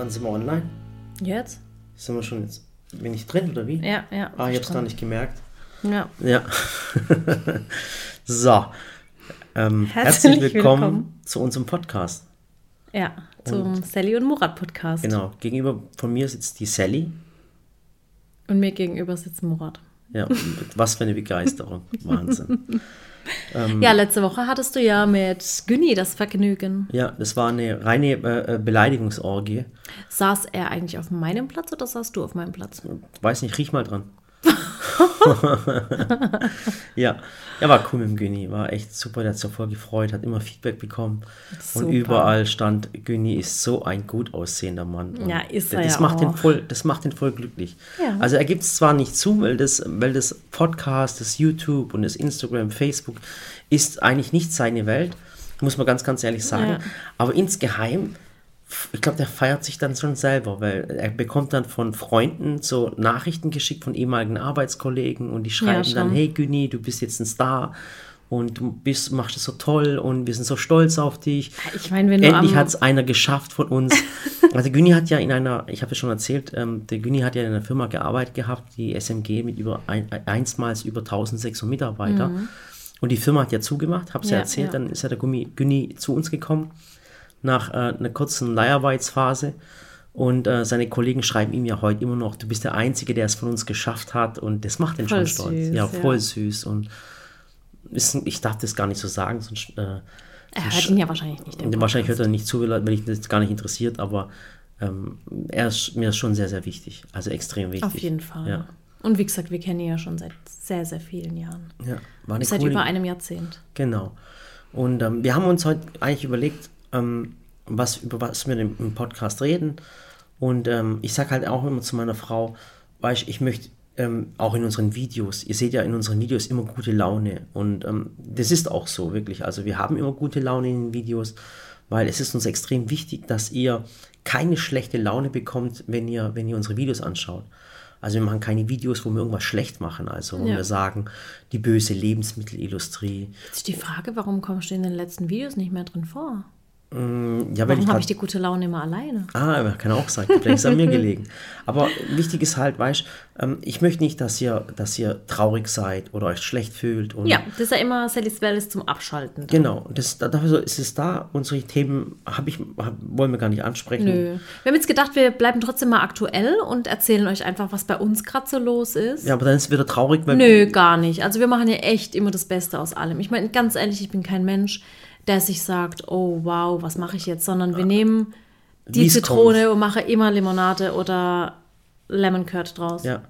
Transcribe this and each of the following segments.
Wann sind wir online? Jetzt? Sind wir schon jetzt? Bin ich drin oder wie? Ja, ja. Ah, ich hab's gar nicht gemerkt. Ja. Ja. so. Ähm, Herzlich herzlich willkommen, willkommen. zu unserem Podcast. Ja, zum Sally und Murat Podcast. Genau. Gegenüber von mir sitzt die Sally. Und mir gegenüber sitzt Murat. Ja, was für eine Begeisterung. Wahnsinn. Ähm. Ja, letzte Woche hattest du ja mit Günni das Vergnügen. Ja, das war eine reine äh, äh, Beleidigungsorgie. Saß er eigentlich auf meinem Platz oder saßt du auf meinem Platz? Weiß nicht, riech mal dran. ja, er war cool mit dem Güni, war echt super, der hat sich voll gefreut, hat immer Feedback bekommen Super. und überall stand, Güni ist so ein gut aussehender Mann. Und Ja, ist das er ja macht ihn auch. voll, Das macht ihn voll glücklich. Ja. Also er gibt es zwar nicht zu, weil das, weil das Podcast, das YouTube und das Instagram, Facebook ist eigentlich nicht seine Welt, muss man ganz, ganz ehrlich sagen, Ja. aber insgeheim ich glaube, der feiert sich dann schon selber, weil er bekommt dann von Freunden so Nachrichten geschickt von ehemaligen Arbeitskollegen und die schreiben schon. dann, hey Güni, du bist jetzt ein Star und du bist, machst es so toll und wir sind so stolz auf dich. Ich meine, wenn Endlich hat es einer geschafft von uns. also Güni hat ja in einer, ich habe ja schon erzählt, ähm, der Güni hat ja in einer Firma gearbeitet gehabt, die SMG mit über ein, einstmals über 1600 Mitarbeiter. Und die Firma hat ja zugemacht, habe es ja, Mhm. Ja, erzählt, ja. dann ist ja der Güni zu uns gekommen nach äh, einer kurzen Leiharbeitsphase. Und äh, seine Kollegen schreiben ihm ja heute immer noch, du bist der Einzige, der es von uns geschafft hat. Und das macht ihn Voll schon stolz. süß, ja, ja. voll süß. Und ist, ich darf das gar nicht so sagen, sonst äh, Er hört ihn ja wahrscheinlich nicht. wahrscheinlich hört er nicht zu, weil ihn das gar nicht interessiert, aber ähm, er ist, mir ist schon sehr, sehr wichtig. Also extrem wichtig. Auf jeden Fall. Ja, Und wie gesagt, wir kennen ihn ja schon seit sehr, sehr vielen Jahren. ja war eine Seit coole, über einem Jahrzehnt. Genau. Und ähm, wir haben uns heute eigentlich überlegt, ähm, was, über was wir im, Podcast reden. Und ähm, ich sage halt auch immer zu meiner Frau, weißt, ich möchte ähm, auch in unseren Videos, ihr seht ja in unseren Videos immer gute Laune. Und ähm, das ist auch so, wirklich. Also wir haben immer gute Laune in den Videos, weil es ist uns extrem wichtig, dass ihr keine schlechte Laune bekommt, wenn ihr, wenn ihr unsere Videos anschaut. Also wir machen keine Videos, wo wir irgendwas schlecht machen. Also wo Ja. wir sagen, die böse Lebensmittelindustrie, Jetzt ist die Frage, warum kommst du in den letzten Videos nicht mehr drin vor? Ja, weil Warum habe ich die gute Laune immer alleine? Ah, kann auch sein. Vielleicht ist es an mir gelegen. Aber wichtig ist halt, weißt ähm, ich möchte nicht, dass ihr, dass ihr traurig seid oder euch schlecht fühlt. Und Ja, das ist ja immer Sallys ist zum Abschalten. da. Genau, das, da- dafür ist es da. Unsere Themen hab ich, hab, wollen wir gar nicht ansprechen. Nö. Wir haben jetzt gedacht, wir bleiben trotzdem mal aktuell und erzählen euch einfach, was bei uns gerade so los ist. Ja, aber dann ist es wieder traurig, weil Nö, gar nicht. Also wir machen ja echt immer das Beste aus allem. Ich meine, ganz ehrlich, ich bin kein Mensch, der sich sagt, oh wow, was mache ich jetzt, sondern wir nehmen die Wie's Zitrone und machen immer Limonade oder Lemon Curd draus. Ja.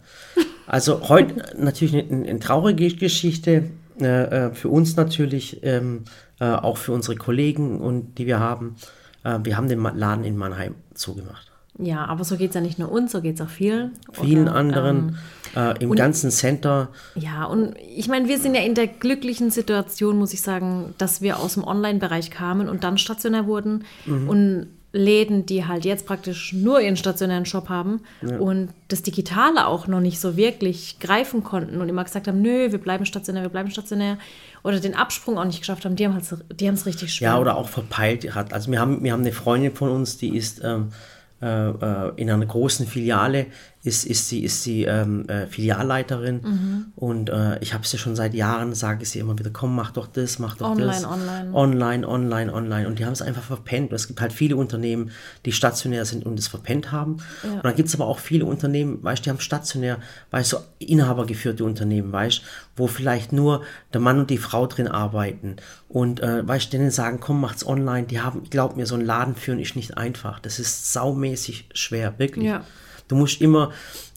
Also heute natürlich eine, eine traurige Geschichte äh, äh, für uns natürlich, ähm, äh, auch für unsere Kollegen und die wir haben. Äh, wir haben den Laden in Mannheim zugemacht. Ja, aber so geht es ja nicht nur uns, so geht es auch vielen. Vielen Oder, anderen äh, im ganzen Center. Ja, und ich meine, wir sind ja in der glücklichen Situation, muss ich sagen, dass wir aus dem Online-Bereich kamen und dann stationär wurden und Läden, die halt jetzt praktisch nur ihren stationären Shop haben und das Digitale auch noch nicht so wirklich greifen konnten und immer gesagt haben, nö, wir bleiben stationär, wir bleiben stationär oder den Absprung auch nicht geschafft haben, die haben halt, es richtig schwer. Ja, oder auch verpeilt hat. Also wir haben, wir haben eine Freundin von uns, die ist ähm, äh, äh, in einer großen Filiale, ist, ist sie, ist sie ähm, äh, Filialleiterin Mhm. und äh, ich habe sie schon seit Jahren, sage ich sie immer wieder, komm, mach doch das, mach doch Online, das. online. Online, online, online. Und die haben es einfach verpennt. Und es gibt halt viele Unternehmen, die stationär sind und es verpennt haben. Und dann gibt es aber auch viele Unternehmen, weißt du, die haben stationär, weißt du, so inhabergeführte Unternehmen, weißt du, wo vielleicht nur der Mann und die Frau drin arbeiten. Und äh, weißt du, denen sagen, komm, macht's online. Die haben, glaub mir, so einen Laden führen ist nicht einfach. Das ist saumäßig schwer, wirklich. Ja. Du musst immer,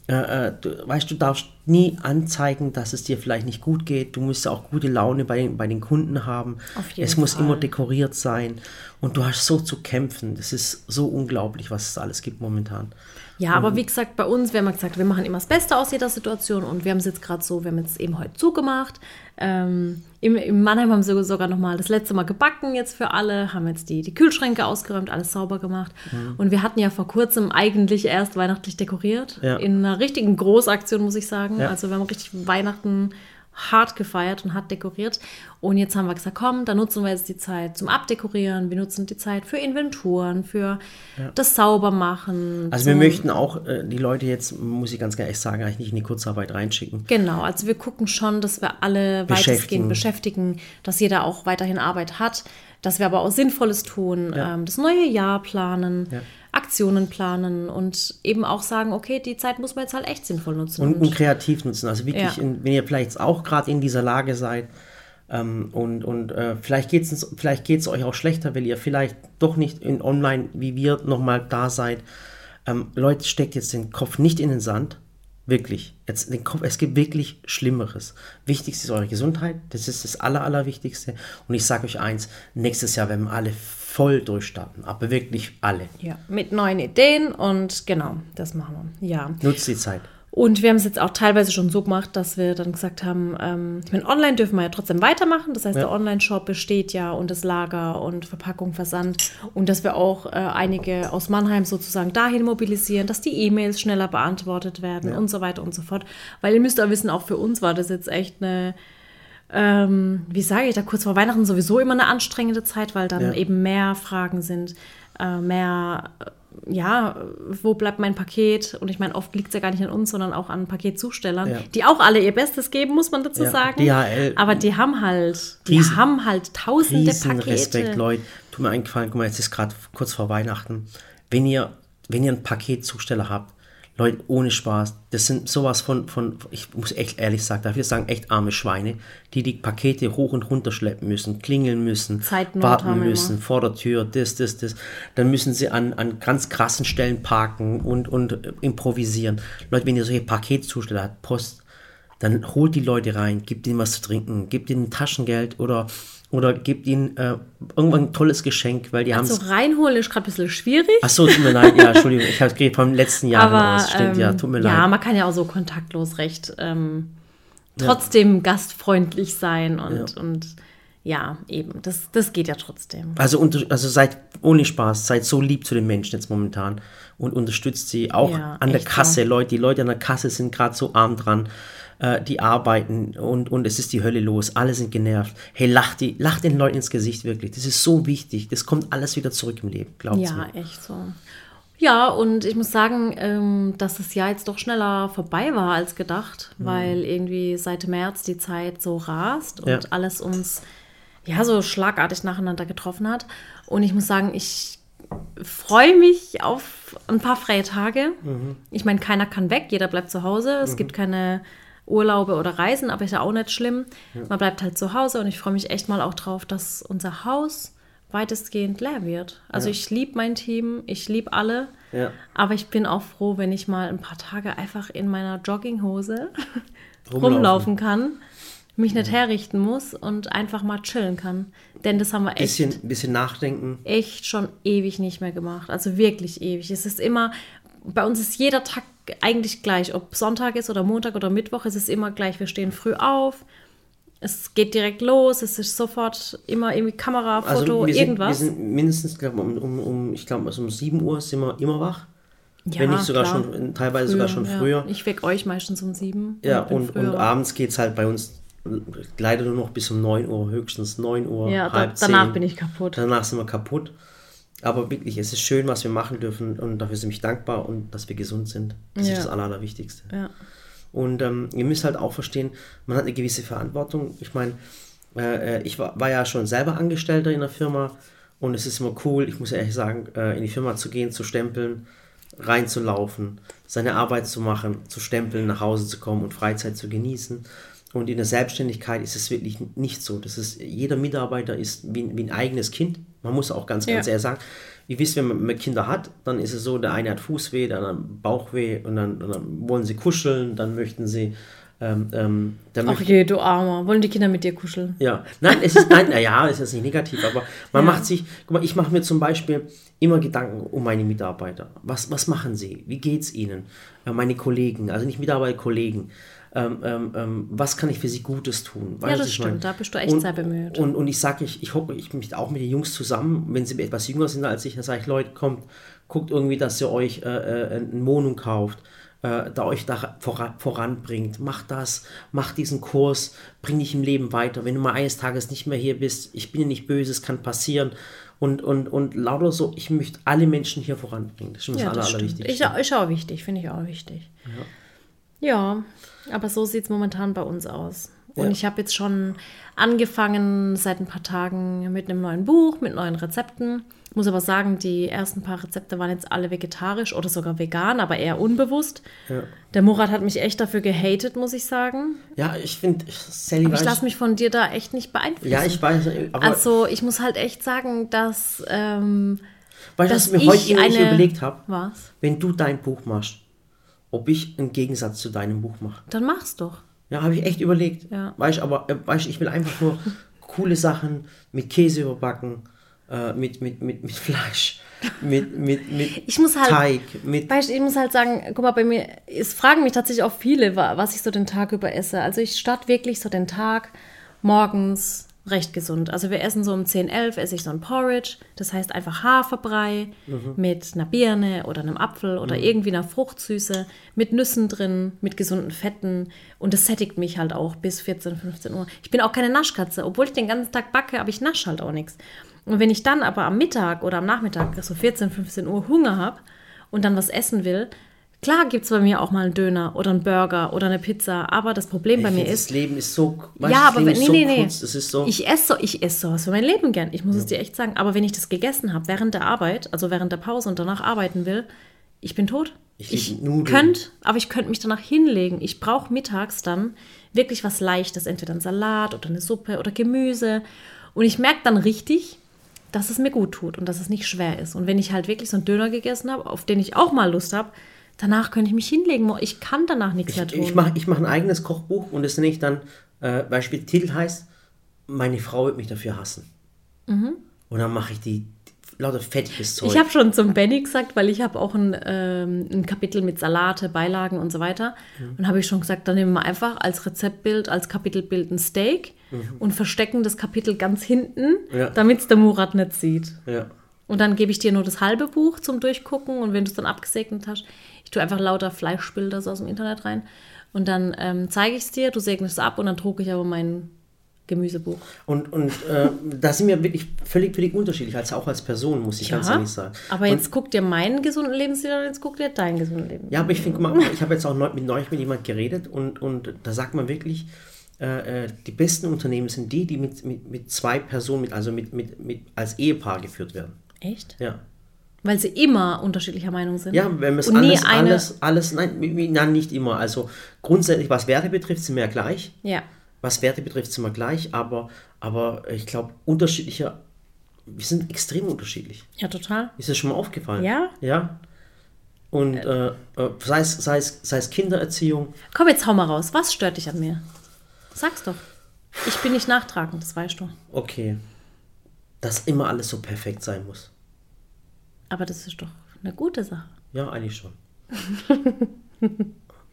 äh, äh, du, weißt du, darfst nie anzeigen, dass es dir vielleicht nicht gut geht. Du musst auch gute Laune bei, den- bei den Kunden haben. Es muss Fall. immer dekoriert sein. Und du hast so zu kämpfen. Das ist so unglaublich, was es alles gibt momentan. Ja, aber wie gesagt, bei uns, wir haben ja gesagt, wir machen immer das Beste aus jeder Situation und wir haben es jetzt gerade so, wir haben jetzt eben heute zugemacht. Ähm, im, Im Mannheim haben sie sogar noch mal das letzte Mal gebacken jetzt für alle, haben jetzt die, die Kühlschränke ausgeräumt, alles sauber gemacht. Und wir hatten ja vor kurzem eigentlich erst weihnachtlich dekoriert. Ja. In einer richtigen Großaktion, muss ich sagen. Ja. Also wir haben richtig Weihnachten hart gefeiert und hart dekoriert. Und jetzt haben wir gesagt, komm, dann nutzen wir jetzt die Zeit zum Abdekorieren. Wir nutzen die Zeit für Inventuren, für ja. das Saubermachen. Also wir möchten auch äh, die Leute jetzt, muss ich ganz ehrlich sagen, eigentlich nicht in die Kurzarbeit reinschicken. Genau, also wir gucken schon, dass wir alle weitestgehend beschäftigen, dass jeder auch weiterhin Arbeit hat, dass wir aber auch Sinnvolles tun, ja. ähm, das neue Jahr planen. Ja Aktionen planen und eben auch sagen, okay, die Zeit muss man jetzt halt echt sinnvoll nutzen. Und, und kreativ nutzen. Also wirklich, ja. in, wenn ihr vielleicht auch gerade in dieser Lage seid ähm, und, und äh, vielleicht geht es vielleicht geht's euch auch schlechter, weil ihr vielleicht doch nicht in online wie wir nochmal da seid. Ähm, Leute, steckt jetzt den Kopf nicht in den Sand. Wirklich. Jetzt den Kopf, es gibt wirklich Schlimmeres. Wichtigste ist eure Gesundheit. Das ist das Aller, Allerwichtigste. Und ich sage euch eins: nächstes Jahr werden wir alle voll durchstarten, aber wirklich alle. Ja, mit neuen Ideen und genau, das machen wir. Ja. Nutzt die Zeit. Und wir haben es jetzt auch teilweise schon so gemacht, dass wir dann gesagt haben, ähm, ich meine, online dürfen wir ja trotzdem weitermachen. Das heißt, ja. der Online-Shop besteht ja und das Lager und Verpackung, Versand. Und dass wir auch äh, einige aus Mannheim sozusagen dahin mobilisieren, dass die E-Mails schneller beantwortet werden ja. und so weiter und so fort. Weil ihr müsst auch wissen, auch für uns war das jetzt echt eine ähm, wie sage ich da, kurz vor Weihnachten sowieso immer eine anstrengende Zeit, weil dann ja. eben mehr Fragen sind, äh, mehr, äh, ja, wo bleibt mein Paket? Und ich meine, oft liegt es ja gar nicht an uns, sondern auch an Paketzustellern, ja. die auch alle ihr Bestes geben, muss man dazu ja. sagen. DHL. Aber die haben halt, die riesen, haben halt tausende riesen Pakete. Respekt, Leute. Tut mir eingefallen, guck mal, jetzt ist gerade kurz vor Weihnachten. Wenn ihr, wenn ihr einen Paketzusteller habt, Leute, ohne Spaß, das sind sowas von, von, ich muss echt ehrlich sagen, ich sagen, echt arme Schweine, die die Pakete hoch und runter schleppen müssen, klingeln müssen, Zeitnot warten müssen, vor der Tür, das, das, das. Dann müssen sie an, an ganz krassen Stellen parken und, und improvisieren. Leute, wenn ihr solche Paketzusteller habt, Post, dann holt die Leute rein, gibt ihnen was zu trinken, gibt ihnen Taschengeld oder oder gebt ihnen äh, irgendwann ein tolles Geschenk, weil die haben. Also reinholen ist gerade ein bisschen schwierig. Ach so, tut mir leid, ja, Entschuldigung, ich habe es vom letzten Jahr Aber, aus. Stimmt, ähm, ja, tut mir ja, leid. Ja, man kann ja auch so kontaktlos recht ähm, trotzdem ja. gastfreundlich sein und ja. und ja, eben, das, das geht ja trotzdem. Also, also seid ohne Spaß, seid so lieb zu den Menschen jetzt momentan und unterstützt sie auch ja, an der Kasse, so. Leute. Die Leute an der Kasse sind gerade so arm dran äh, die arbeiten und, und es ist die Hölle los, alle sind genervt. Hey, lach, die, lach den Leuten ins Gesicht wirklich. Das ist so wichtig. Das kommt alles wieder zurück im Leben, glaubt Ja, mir. echt so. Ja, und ich muss sagen, ähm, dass das Jahr jetzt doch schneller vorbei war als gedacht, mhm. weil irgendwie seit März die Zeit so rast und ja. alles uns ja so schlagartig nacheinander getroffen hat. Und ich muss sagen, ich freue mich auf ein paar freie Tage. Mhm. Ich meine, keiner kann weg, jeder bleibt zu Hause. Es mhm. gibt keine Urlaube oder Reisen, aber ist ja auch nicht schlimm. Ja. Man bleibt halt zu Hause und ich freue mich echt mal auch drauf, dass unser Haus weitestgehend leer wird. Also ja. ich liebe mein Team, ich liebe alle, ja. aber ich bin auch froh, wenn ich mal ein paar Tage einfach in meiner Jogginghose rumlaufen, rumlaufen kann, mich nicht herrichten muss und einfach mal chillen kann. Denn das haben wir echt. Bisschen, bisschen nachdenken. Echt schon ewig nicht mehr gemacht. Also wirklich ewig. Es ist immer, bei uns ist jeder Tag eigentlich gleich. Ob Sonntag ist oder Montag oder Mittwoch, ist es immer gleich. Wir stehen früh auf. Es geht direkt los, es ist sofort immer irgendwie Kamera, also Foto, also wir sind, irgendwas. Wir sind mindestens, glaub, um, um, um, ich glaube, also um 7 Uhr sind wir immer wach. Ja, Wenn nicht sogar klar. schon, teilweise früher, sogar schon früher. Ja. Ich wecke euch meistens um 7. Ja, und, und abends geht es halt bei uns leider nur noch bis um 9 Uhr, höchstens 9 Uhr. Ja, halb da, danach 10. bin ich kaputt. Danach sind wir kaputt. Aber wirklich, es ist schön, was wir machen dürfen und dafür sind wir dankbar und dass wir gesund sind. Das ja. ist das Aller, Allerwichtigste. Ja. Und ähm, ihr müsst halt auch verstehen, man hat eine gewisse Verantwortung. Ich meine, äh, äh, ich war, war, ja schon selber Angestellter in der Firma und es ist immer cool, ich muss ehrlich sagen, äh, in die Firma zu gehen, zu stempeln, reinzulaufen, seine Arbeit zu machen, zu stempeln, nach Hause zu kommen und Freizeit zu genießen. Und in der Selbstständigkeit ist es wirklich nicht so. Das ist, jeder Mitarbeiter ist wie, wie ein eigenes Kind. Man muss auch ganz, ganz ja. ehrlich sagen, ihr wisst, wenn man Kinder hat, dann ist es so, der eine hat Fußweh, der andere Bauchweh und dann, und dann wollen sie kuscheln, dann möchten sie ähm, ähm, Ach je, du Armer. Wollen die Kinder mit dir kuscheln? Ja. Nein, es ist, nein, ja, es ist nicht negativ, aber man ja. macht sich, guck mal, ich mache mir zum Beispiel immer Gedanken um meine Mitarbeiter. Was, was machen sie? Wie geht es ihnen? Äh, meine Kollegen, also nicht Mitarbeiter, Kollegen ähm, ähm, ähm, was kann ich für sie Gutes tun? Weißt ja, das stimmt, mein? da bist du echt und, sehr bemüht. Und, und ich sage, ich, ich hocke ich mich auch mit den Jungs zusammen, wenn sie etwas jünger sind als ich, dann sage ich, Leute, kommt, guckt irgendwie, dass ihr euch äh, äh, eine Wohnung kauft. äh, da euch da voran, voranbringt. Macht das, macht diesen Kurs, bring dich im Leben weiter. Wenn du mal eines Tages nicht mehr hier bist, ich bin ja nicht böse, es kann passieren. Und, und, und lauter so, ich möchte alle Menschen hier voranbringen. Das ist schon das, Ja, Aller, das stimmt. Allerwichtigste. Ich, ist auch wichtig, finde ich auch wichtig. Ja, aber so sieht es momentan bei uns aus. Und Ja. ich habe jetzt schon angefangen seit ein paar Tagen mit einem neuen Buch, mit neuen Rezepten. Muss aber sagen, die ersten paar Rezepte waren jetzt alle vegetarisch oder sogar vegan, aber eher unbewusst. Ja. Der Murat hat mich echt dafür gehatet, muss ich sagen. Ja, ich finde, Sally Aber ich lasse mich von dir da echt nicht beeinflussen. Ja, ich weiß, aber also ich muss halt echt sagen, dass, ähm, weißt du, was ich mir heute ich eine- überlegt habe? was? Wenn du dein Buch machst, ob ich einen Gegensatz zu deinem Buch mache. Dann mach's doch. Ja, habe ich echt überlegt. Ja. Weißt aber, äh, weißt, ich will einfach nur coole Sachen mit Käse überbacken, äh, mit, mit, mit, mit Fleisch, mit, mit, mit Ich muss halt- Teig, mit. Weißt ich muss halt sagen, guck mal, bei mir, es fragen mich tatsächlich auch viele, wa- was ich so den Tag über esse. Also ich starte wirklich so den Tag morgens recht gesund. Also wir essen so um 10, 11, esse ich so ein Porridge. Das heißt einfach Haferbrei mit einer Birne oder einem Apfel oder irgendwie einer Fruchtsüße, mit Nüssen drin, mit gesunden Fetten. Und das sättigt mich halt auch bis 14, 15 Uhr. Ich bin auch keine Naschkatze. Obwohl ich den ganzen Tag backe, aber ich nasche halt auch nichts. Und wenn ich dann aber am Mittag oder am Nachmittag so 14, 15 Uhr Hunger habe und dann was essen will, klar gibt es bei mir auch mal einen Döner oder einen Burger oder eine Pizza. Aber das Problem bei Ich mir find, ist, das Leben ist so. Ja, aber Leben wenn, ist nee, so nee, nee. kurz. Das ist so. Ich esse so, ich esse sowas für mein Leben gern. Ich muss es dir echt sagen. Aber wenn ich das gegessen habe während der Arbeit, also während der Pause und danach arbeiten will, ich bin tot. Ich Ich, könnte, aber ich könnte mich danach hinlegen. Ich brauche mittags dann wirklich was Leichtes, entweder ein Salat oder eine Suppe oder Gemüse. Und ich merke dann richtig, dass es mir gut tut und dass es nicht schwer ist. Und wenn ich halt wirklich so einen Döner gegessen habe, auf den ich auch mal Lust habe, danach könnte ich mich hinlegen. Ich kann danach nichts mehr ich tun. ich mache ich mach ein eigenes Kochbuch und das nenne ich dann, äh, Beispiel Titel heißt, meine Frau wird mich dafür hassen. Und dann mache ich die, lauter fettiges Zeug. Mhm. Ich habe schon zum Benny gesagt, weil ich habe auch ein, ähm, ein Kapitel mit Salate, Beilagen und so weiter. Mhm. Und habe ich schon gesagt, dann nehmen wir einfach als Rezeptbild, als Kapitelbild ein Steak und verstecken das Kapitel ganz hinten, Mhm. Ja. damit es der Murat nicht sieht. ja. Und dann gebe ich dir nur das halbe Buch zum Durchgucken und wenn du es dann abgesegnet hast, tue einfach lauter Fleischbilder so aus dem Internet rein und dann ähm, zeige ich es dir, du segnest es ab und dann drucke ich aber mein Gemüsebuch. Und, und äh, da sind wir wirklich völlig, völlig unterschiedlich, als auch als Person, muss ich ganz ehrlich sagen. aber jetzt guck dir meinen gesunden Lebensstil an und jetzt guck dir deinen gesunden Lebensstil Ja, aber ich finde, mal, ich habe jetzt auch neu, mit neulich mit jemand geredet und, und da sagt man wirklich, äh, äh, die besten Unternehmen sind die, die mit, mit, mit zwei Personen, mit, also mit, mit, mit, als Ehepaar geführt werden. Echt? Ja. Weil sie immer unterschiedlicher Meinung sind. Ja, wenn wir es alles, alles, alles, nein, nein, nicht immer. Also grundsätzlich, was Werte betrifft, sind wir ja gleich. Ja. Was Werte betrifft, sind wir gleich, aber, aber ich glaube, unterschiedlicher, wir sind extrem unterschiedlich. Ja, total. Ist das schon mal aufgefallen? Ja. Ja. Und äh, äh, sei, es, sei, es, sei es Kindererziehung, Komm, jetzt hau mal raus. Was stört dich an mir? Sag's doch. Ich bin nicht nachtragend, das weißt du. okay, dass immer alles so perfekt sein muss. Aber das ist doch eine gute Sache. Ja, eigentlich schon.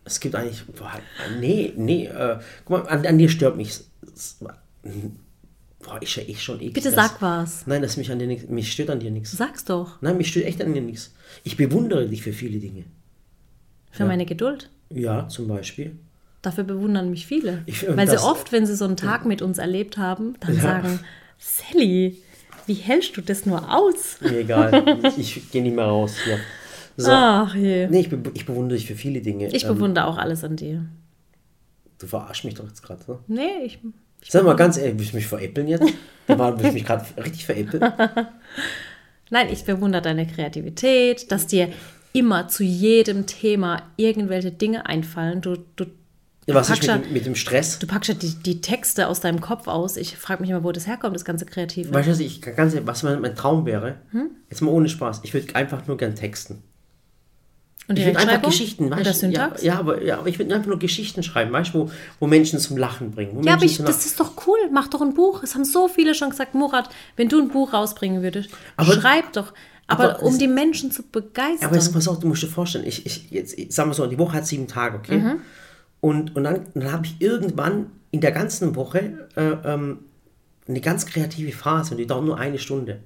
es gibt eigentlich. Boah, nee, nee. Äh, guck mal, an, an dir stört mich. Boah, ich, ich schon eklig. Bitte dass- sag was. Nein, dass mich an dir nichts. Mich stört an dir nichts. Sag's doch. Nein, mich stört echt an dir nichts. Ich bewundere dich für viele Dinge. Für meine Geduld. Ja, zum Beispiel. Dafür bewundern mich viele. Ich- Weil sie das- oft, wenn sie so einen Tag mit uns erlebt haben, dann Ja. sagen, Sally, wie hältst du das nur aus? Mir egal. ich gehe nicht mehr raus hier. So. Ach je. Nee, ich, be ich bewundere dich für viele Dinge. Ich Ähm, bewundere auch alles an dir. du verarsch mich doch jetzt gerade. Ne? Nee, ich, Sag mal ganz ehrlich, willst du mich veräppeln jetzt? Da war, willst du mich gerade richtig veräppeln? Nein, ich bewundere deine Kreativität, dass dir immer zu jedem Thema irgendwelche Dinge einfallen. Du, du, was ist ja- mit, dem- mit dem Stress? du packst ja die, die Texte aus deinem Kopf aus. Ich frage mich immer, wo das herkommt, das ganze Kreative. Weißt du, was, ich, ganz was mein, mein Traum wäre? Hm? Jetzt mal ohne Spaß. Ich würde einfach nur gern texten. Und Ich würde einfach? Geschichten, weißt? Ja, Syntax? ja, aber, ja, aber ich würde einfach nur Geschichten schreiben, weißt du, wo, wo Menschen zum Lachen bringen. Ja, aber ich, das ist doch cool. Mach doch ein Buch. Es haben so viele schon gesagt, Murat, wenn du ein Buch rausbringen würdest, Aber- schreib doch. Aber, aber um es- die Menschen zu begeistern. Aber jetzt pass auf, du musst dir vorstellen, ich, ich, jetzt, ich, sagen wir so, die Woche hat sieben Tage, okay? Mhm. Und, und dann, dann habe ich irgendwann in der ganzen Woche äh, ähm, eine ganz kreative Phase und die dauert nur eine Stunde.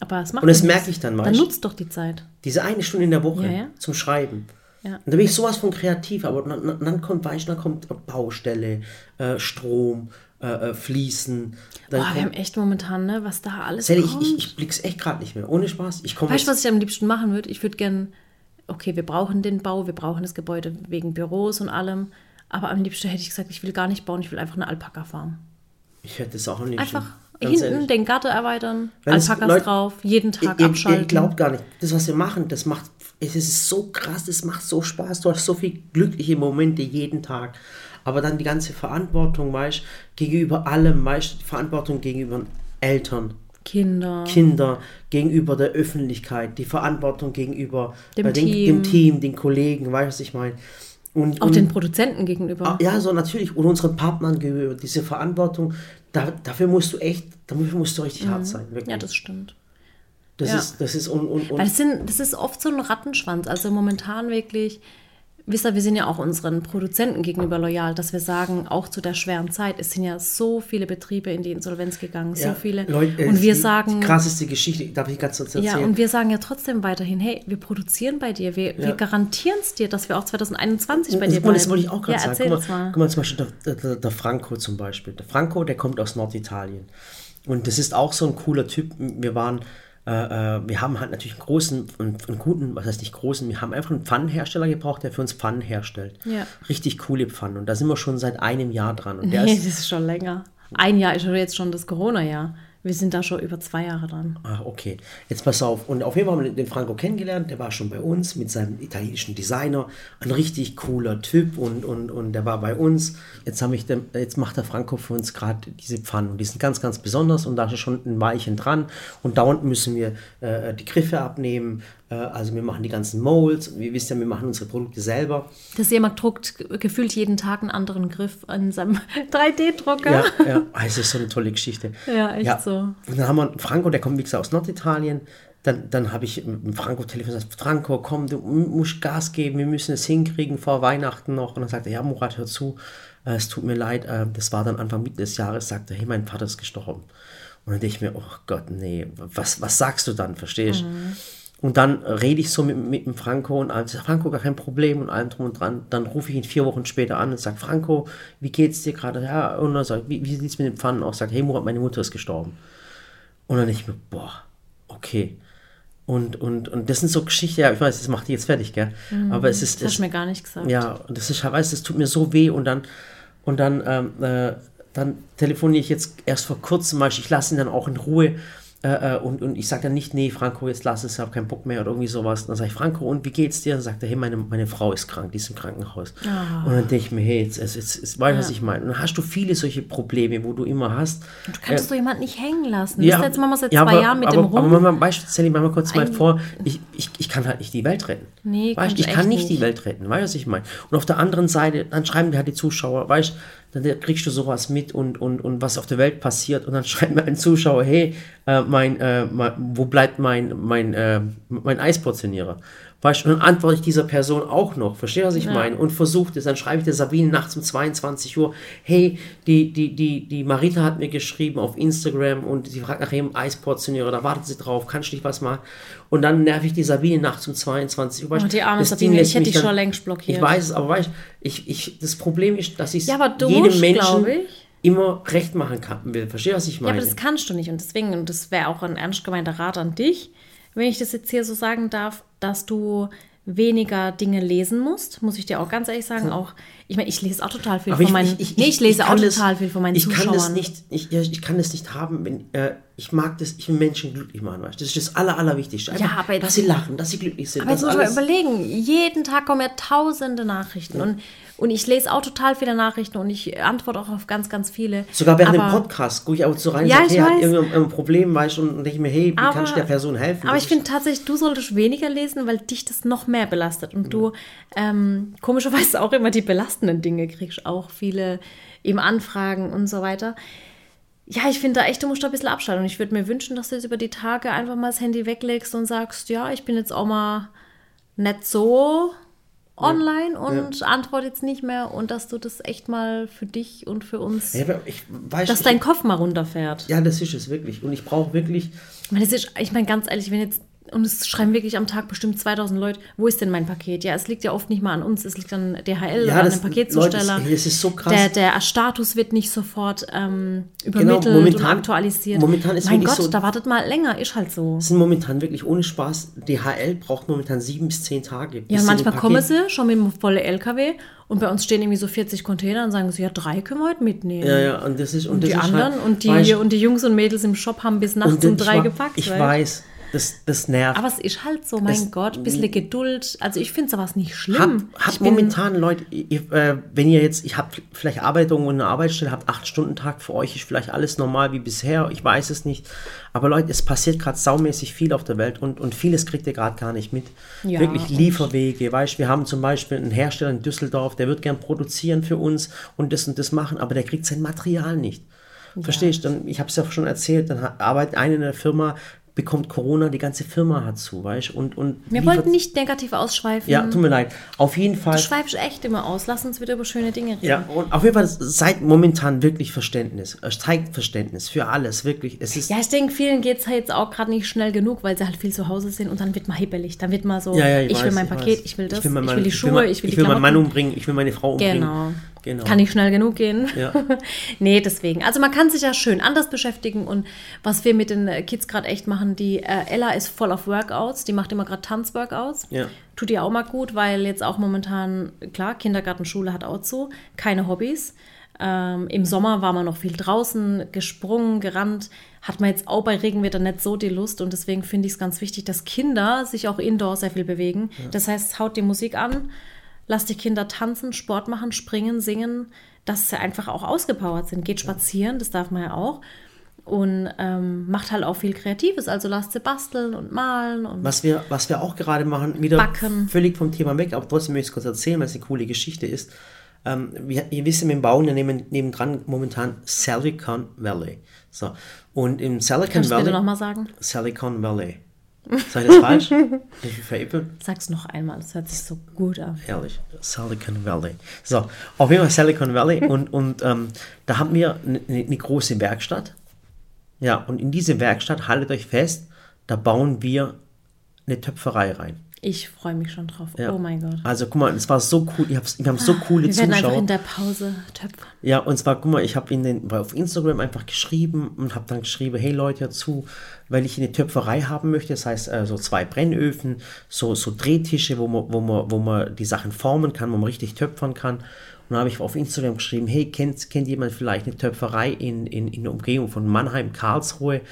aber es macht Und das merke ich dann, Dann weißt du? nutzt doch die Zeit. Diese eine Stunde in der Woche Ja, ja. zum Schreiben. Ja. Und da bin ich sowas von kreativ, aber dann, dann kommt, weißt, dann kommt Baustelle, äh, Strom, äh, äh, Fließen. Dann Boah, wir haben echt momentan, ne, was da alles Sally, ich, kommt. ich, ich blick's echt gerade nicht mehr. Ohne Spaß. Ich komme Weißt du, was ich am liebsten machen würde? Ich würde gern, okay, wir brauchen den Bau, wir brauchen das Gebäude wegen Büros und allem. Aber am liebsten hätte ich gesagt, ich will gar nicht bauen, ich will einfach eine Alpaka-Farm. Ich hätte es auch nicht. Einfach Ganz hinten ehrlich. den Garten erweitern, Wenn Alpakas Leute- drauf, jeden Tag ihr, abschalten. Ihr glaubt gar nicht, das, was wir machen, das macht, es ist so krass, es macht so Spaß, du hast so viele glückliche Momente jeden Tag. Aber dann die ganze Verantwortung, weißt gegenüber allem, weißt Verantwortung gegenüber Eltern, Kinder. Kinder, gegenüber der Öffentlichkeit, die Verantwortung gegenüber Dem äh, den, Team. dem Team, den Kollegen, weißt du, was ich meine? Und, Auch und, den Produzenten gegenüber. Ah, Ja, so natürlich. Und unseren Partnern gegenüber, diese Verantwortung, da, dafür musst du echt, dafür musst du richtig hart sein. Wirklich. Mhm. ja, das stimmt. das, ja. ist, das ist und, und, und Weil das, sind, das ist oft so ein Rattenschwanz. Also momentan wirklich, wisst ihr, wir sind ja auch unseren Produzenten gegenüber loyal, dass wir sagen, auch zu der schweren Zeit, es sind ja so viele Betriebe in die Insolvenz gegangen, so Ja, viele. Leute, äh, und wir die, sagen, Die krasseste Geschichte, darf ich ganz kurz erzählen? ja, und wir sagen ja trotzdem weiterhin, hey, wir produzieren bei dir, wir, wir garantieren es dir, dass wir auch 2021 bei dir und bleiben. das wollte ich auch gerade ja, sagen. Guck mal, guck mal, zum Beispiel der, der, der Franco zum Beispiel. Der Franco, der kommt aus Norditalien. Und das ist auch so ein cooler Typ. Wir waren, wir haben halt natürlich einen großen, einen, einen guten, was heißt nicht großen, wir haben einfach einen Pfannenhersteller gebraucht, der für uns Pfannen herstellt. Ja. Richtig coole Pfannen. Und da sind wir schon seit einem Jahr dran. Und Nee, ist, das ist schon länger. Ein Jahr ist jetzt schon das Corona-Jahr. Wir sind da schon über zwei Jahre dran. Ah, okay. Jetzt pass auf. Und auf jeden Fall haben wir den Franco kennengelernt. Der war schon bei uns mit seinem italienischen Designer. Ein richtig cooler Typ und, und, und der war bei uns. Jetzt, haben ich den, jetzt macht der Franco für uns gerade diese Pfannen. Und die sind ganz, ganz besonders und da ist schon ein Weilchen dran. Und dauernd müssen wir äh, die Griffe abnehmen. Äh, also wir machen die ganzen Molds. Wie wisst ja, wir machen unsere Produkte selber. Das jemand druckt ge- gefühlt jeden Tag einen anderen Griff an seinem 3D-Drucker. Ja, ja. Es ist so eine tolle Geschichte. Ja, echt so. Und dann haben wir Franco, der kommt, wie gesagt, aus Norditalien. Dann, dann habe ich mit Franco telefoniert und gesagt, Franco, komm, du musst Gas geben, wir müssen es hinkriegen vor Weihnachten noch. Und dann sagte er, ja, Murat, hör zu, äh, es tut mir leid. Äh, das war dann Anfang Mitte des Jahres, sagte er, hey, mein Vater ist gestorben. Und dann denke ich mir, oh Gott, nee, was, was sagst du dann, verstehst du? Und dann rede ich so mit, mit dem Franco und allem, Franco, gar kein Problem und allem drum und dran. Dann rufe ich ihn vier Wochen später an und sage, Franco, wie geht's dir gerade? Ja, und dann sagt, wie, wie sieht's mit den Pfannen aus? Sagt, hey Murat, meine Mutter ist gestorben. Und dann denke ich mir, boah, okay. Und, und, und das sind so Geschichten, ja, ich weiß, das macht die jetzt fertig, gell? Aber es ist. Das hast du mir gar nicht gesagt. ja, und das ist, weißt du, das tut mir so weh und dann, und dann, ähm, äh, dann telefoniere ich jetzt erst vor kurzem mal, ich lasse ihn dann auch in Ruhe äh, äh, und, und ich sage dann nicht, nee, Franco, jetzt lass es, ich habe keinen Bock mehr oder irgendwie sowas. Dann sage ich, Franco, und wie geht's dir? Dann sagt er, hey, meine, meine Frau ist krank, die ist im Krankenhaus. Und dann denke ich mir, hey, jetzt, jetzt, jetzt, jetzt weißt du, was ich meine? Und dann hast du viele solche Probleme, wo du immer hast. Du kannst so jemanden nicht hängen lassen. Ja, Ja, jetzt machen wir seit ja, zwei aber, Jahren mit aber, dem rum. Aber weißt du, Sally, manchmal kurz mal vor, ich, ich, ich kann halt nicht die Welt retten. Nee, weißt, ich kann echt nicht die nicht. Welt retten, weißt du, was ich meine? Und auf der anderen Seite, dann schreiben dir halt die Zuschauer, weißt du, dann kriegst du sowas mit und, und, und was auf der Welt passiert und dann schreibt mir ein Zuschauer, hey, äh, mein, äh, mein, wo bleibt mein, mein, äh, mein Eisportionierer? Dann antworte ich dieser Person auch noch, verstehst du, was ich meine? Und versucht es, dann schreibe ich der Sabine nachts um 22 Uhr, hey, die, die, die, die Marita hat mir geschrieben auf Instagram und sie fragt nach ihrem Eisportionierer, da wartet sie drauf, kannst du nicht was machen? Und dann nerv ich die Sabine nachts um 22 Uhr. Oh, die arme das Sabine, ich hätte die schon längst blockiert. Ich weiß es, aber weißt ich, ich, das Problem ist, dass ich Ja, du jedem musst, Menschen immer recht machen kann, will. Verstehst du, was ich Ja, meine? aber das kannst du nicht. Und deswegen, und das wäre auch ein ernst gemeinter Rat an dich, wenn ich das jetzt hier so sagen darf, dass du weniger Dinge lesen musst, muss ich dir auch ganz ehrlich sagen. Auch, ich meine, ich lese auch total viel Aber von meinen. nee, ich lese auch kann total das- viel von meinen ich Zuschauern. Kann das nicht, ich, ja, ich kann das nicht haben, wenn, äh, ich mag das, ich will Menschen glücklich machen, weißt du? Das ist das Aller, Allerwichtigste. Einfach, aber jetzt- dass sie lachen, dass sie glücklich sind. Aber jetzt muss man überlegen, jeden Tag kommen ja tausende Nachrichten. Und, und ich lese auch total viele Nachrichten und ich antworte auch auf ganz, ganz viele. Sogar während dem Aber- Podcast gucke ich auch so rein Ja, sage, hey, hat irgendein ein Problem, weißt du, und denke ich mir, hey, wie kann ich der Person helfen? Aber ich finde tatsächlich, du solltest weniger lesen, weil dich das noch mehr belastet. Und du ähm, komischerweise auch immer die belastenden Dinge kriegst, auch viele eben Anfragen und so weiter. Ja, ich finde da echt, du musst da ein bisschen abschalten. Und ich würde mir wünschen, dass du jetzt über die Tage einfach mal das Handy weglegst und sagst, ja, ich bin jetzt auch mal nicht so online und antworte jetzt nicht mehr und dass du das echt mal für dich und für uns, Ja, weiß dass ich, dein Kopf mal runterfährt. Ja, das ist es wirklich. Und ich brauche wirklich, Ich meine, ist, ich meine, ganz ehrlich, wenn jetzt und es schreiben wirklich am Tag bestimmt 2000 Leute, wo ist denn mein Paket? Ja, es liegt ja oft nicht mal an uns, es liegt an DHL Ja, oder an dem Paketzusteller. Leute, es ist so krass. Der, der Status wird nicht sofort ähm, übermittelt Genau, momentan- und aktualisiert. momentan ist mein Gott, so- da wartet mal länger, ist halt so. Das sind momentan wirklich ohne Spaß. DHL braucht momentan sieben bis zehn Tage. Ja, manchmal kommen sie schon mit einem vollen LKW und bei uns stehen irgendwie so 40 Container und sagen sie, ja, drei können wir heute mitnehmen. Ja, ja, und das ist und, Und das die ist anderen halt, und, die, weißt- und die Jungs und Mädels im Shop haben bis nachts um ich drei wa- gepackt. Ich weiß, das, das nervt. Aber es ist halt so, mein Es- Gott, ein bisschen Geduld. Also ich finde sowas nicht schlimm. hab ich bin, momentan, Leute, ihr, äh, wenn ihr jetzt, ich habt vielleicht Arbeit irgendwo in einer Arbeitsstelle, habt acht Stunden Tag, für euch ist vielleicht alles normal wie bisher, ich weiß es nicht. Aber Leute, es passiert gerade saumäßig viel auf der Welt und, und vieles kriegt ihr gerade gar nicht mit. Ja, Wirklich und- Lieferwege, weißt wir haben zum Beispiel einen Hersteller in Düsseldorf, der wird gern produzieren für uns und das und das machen, aber der kriegt sein Material nicht. Verstehst du? Dann- Ich habe es ja schon erzählt, dann arbeitet einer in der Firma, bekommt Corona, die ganze Firma hat zu, weißt du? Und, und wir wollten nicht negativ ausschweifen. Ja, tut mir leid. Auf jeden Fall. du schweifst echt immer aus. Lass uns wieder über schöne Dinge reden. Ja, und auf jeden Fall seid momentan wirklich Verständnis. Äh, Zeigt Verständnis für alles, wirklich. Es ist. Ja, ich denke, vielen geht es jetzt auch gerade nicht schnell genug, weil sie halt viel zu Hause sind und dann wird man hibbelig. Dann wird man so, Ja, ja, ich, will weiß, mein weiß. Paket, ich will das, ich will, mein Mann- die Schuhe, mein- ich will die ich will meinen Mann umbringen, ich will meine Frau umbringen. Genau. Genau. Kann nicht schnell genug gehen. Ja. nee, deswegen. Also man kann sich ja schön anders beschäftigen und was wir mit den Kids gerade echt machen, die äh, Ella ist voll auf Workouts, die macht immer gerade Tanzworkouts. Ja. Tut ihr auch mal gut, weil jetzt auch momentan, klar, Kindergarten, Schule hat auch zu, keine Hobbys. Ähm, Im Sommer war man noch viel draußen, gesprungen, gerannt. Hat man jetzt auch bei Regenwetter nicht so die Lust und deswegen finde ich es ganz wichtig, dass Kinder sich auch indoor sehr viel bewegen. Das heißt, haut die Musik an, lasst die Kinder tanzen, Sport machen, springen, singen, dass sie einfach auch ausgepowert sind. Geht spazieren, das darf man ja auch. Und ähm, macht halt auch viel Kreatives. Also lasst sie basteln und malen und Was wir, was wir auch gerade machen, wieder Backen. völlig vom Thema weg, aber trotzdem möchte ich es kurz erzählen, weil es eine coole Geschichte ist. Ähm, wir, ihr wisst, wir bauen ja neben, nebendran momentan Silicon Valley. So. Und im Silicon Kannst du Valley. bitte nochmal sagen? Silicon Valley. Sag ich das falsch? Ich veräppeln. Sag's noch einmal, das hört sich so gut an. Ehrlich, Silicon Valley. So, auf jeden Fall Silicon Valley und, und ähm, da haben wir eine, eine große Werkstatt. Ja, und in diese Werkstatt, haltet euch fest, da bauen wir eine Töpferei rein. Ich freue mich schon drauf. Ja. Oh mein Gott. Also guck mal, es war so cool, wir haben so coole Wir werden einfach Zuschauer. in der Pause töpfern. Ja, und zwar, guck mal, ich habe war auf Instagram einfach geschrieben und habe dann geschrieben, hey Leute, zu, weil ich eine Töpferei haben möchte, das heißt äh, so zwei Brennöfen, so, so Drehtische, wo man, wo, man, wo man die Sachen formen kann, wo man richtig töpfern kann. Und dann habe ich auf Instagram geschrieben, hey, kennt, kennt jemand vielleicht eine Töpferei in, in, in der Umgebung von Mannheim, Karlsruhe,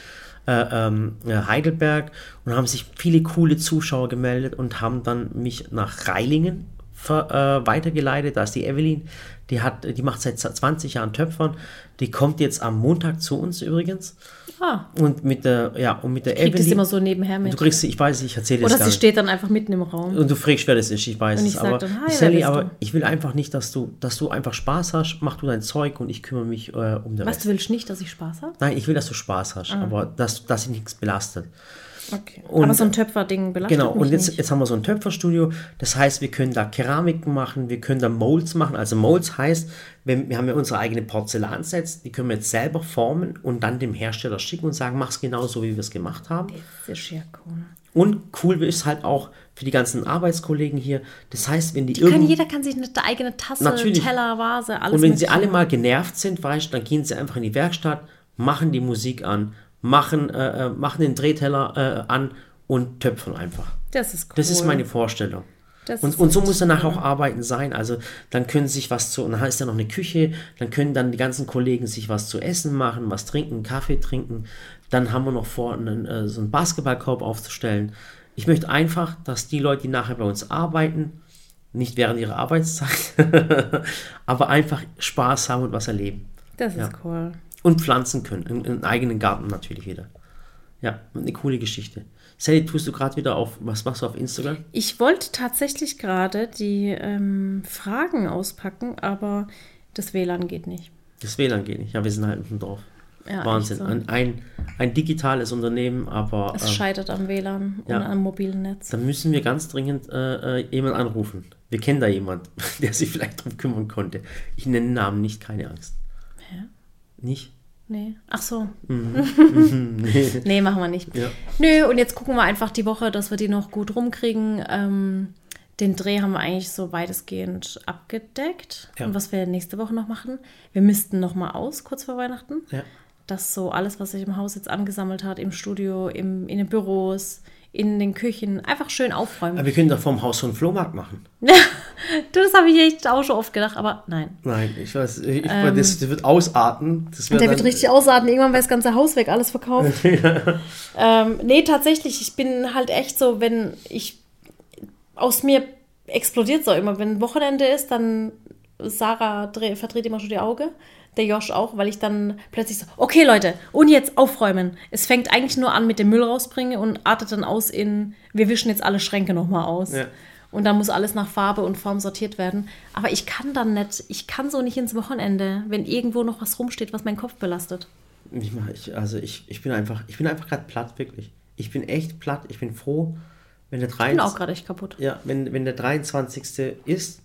äh, ähm, äh, Heidelberg und haben sich viele coole Zuschauer gemeldet und haben dann mich nach Reilingen ver, äh, weitergeleitet. Da ist die Evelyn, die hat, die macht seit 20 Jahren Töpfern. Die kommt jetzt am Montag zu uns übrigens. Ah, Und mit der, ja, und mit der es Evelyn. immer so nebenher du mit. kriegst, sie- ich weiß, ich erzähle Oder es gar sie nicht. steht dann einfach mitten im Raum. Und du fragst, wer das ist, ich weiß Und es. ich sag Aber, dann, Sally, aber du? ich will einfach nicht, dass du, dass du einfach Spaß hast. Mach du dein Zeug und ich kümmere mich äh, um den Was, Rest. du willst nicht, dass ich Spaß habe? Nein, ich will, dass du Spaß hast, Ah. aber dass, dass sich nichts belastet. Okay. Und- Aber so ein Töpferding belastet Genau, und jetzt, nicht. jetzt haben wir so ein Töpferstudio. Das heißt, wir können da Keramiken machen, wir können da Molds machen. Also Molds heißt, wenn, wir haben ja unsere eigene Porzellansets, die können wir jetzt selber formen und dann dem Hersteller schicken und sagen, mach's genau so, wie wir es gemacht haben. Das ist ja cool. Und cool ist halt auch für die ganzen Arbeitskollegen hier. Das heißt, wenn die, Können, irgend- jeder kann sich eine eigene Tasse, Natürlich. Teller, Vase, alles und wenn sie alle mal genervt sind, weißt, du, dann gehen sie einfach in die Werkstatt, machen die Musik an, machen, äh, äh, machen den Drehteller äh, an und töpfern einfach. Das ist cool. Das ist meine Vorstellung. Das und, und so muss danach auch Arbeiten sein. Also dann können sich was zu, und dann ist da noch eine Küche, dann können dann die ganzen Kollegen sich was zu essen machen, was trinken, Kaffee trinken. Dann haben wir noch vor, einen, äh, so einen Basketballkorb aufzustellen. Ich möchte einfach, dass die Leute, die nachher bei uns arbeiten, nicht während ihrer Arbeitszeit, aber einfach Spaß haben und was erleben. Das ist cool. Und pflanzen können, in- einen eigenen Garten natürlich wieder. Ja, eine coole Geschichte. Sally, tust du gerade wieder auf, was machst du auf Instagram? Ich wollte tatsächlich gerade die ähm, Fragen auspacken, aber das WLAN geht nicht. Das WLAN geht nicht. Ja, wir sind halt mitten drauf. Ja, Wahnsinn. so. Ein, ein, ein digitales Unternehmen, aber Es äh, scheitert am WLAN ja. und am mobilen Netz. da müssen wir ganz dringend äh, äh, jemanden anrufen. Wir kennen da jemand, der sich vielleicht darum kümmern konnte. Ich nenne Namen nicht, keine Angst. Nicht? Nee. Ach so. nee. Nee, machen wir nicht. Ja. Nö, und jetzt gucken wir einfach die Woche, dass wir die noch gut rumkriegen. Ähm, den Dreh haben wir eigentlich so weitestgehend abgedeckt. Ja. Und was wir nächste Woche noch machen, wir müssten noch mal aus, kurz vor Weihnachten. Ja. dass so alles, was sich im Haus jetzt angesammelt hat, im Studio, im, in den Büros, in den Küchen, einfach schön aufräumen. Aber wir können doch vom Haus so einen Flohmarkt machen. du, das habe ich echt auch schon oft gedacht, aber nein. Nein, ich weiß, ich, das, das wird ausarten. Das Der wird richtig ausarten, irgendwann wäre das ganze Haus weg, alles verkauft. ähm, nee, tatsächlich, ich bin halt echt so, wenn ich aus mir explodiert so immer, wenn Wochenende ist, dann Sarah dreh, verdreht immer schon die Augen, der Josh auch, weil ich dann plötzlich so, okay Leute, und jetzt aufräumen. Es fängt eigentlich nur an mit dem Müll rausbringen und artet dann aus in, wir wischen jetzt alle Schränke nochmal aus. Ja. Und dann muss alles nach Farbe und Form sortiert werden. Aber ich kann dann nicht, ich kann so nicht ins Wochenende, wenn irgendwo noch was rumsteht, was meinen Kopf belastet. Ich mach, ich, also ich, ich bin einfach, ich bin einfach gerade platt, wirklich. Ich bin echt platt. Ich bin froh, wenn der Ich bin auch 23. gerade echt kaputt. Ja, wenn, wenn der 23. ist.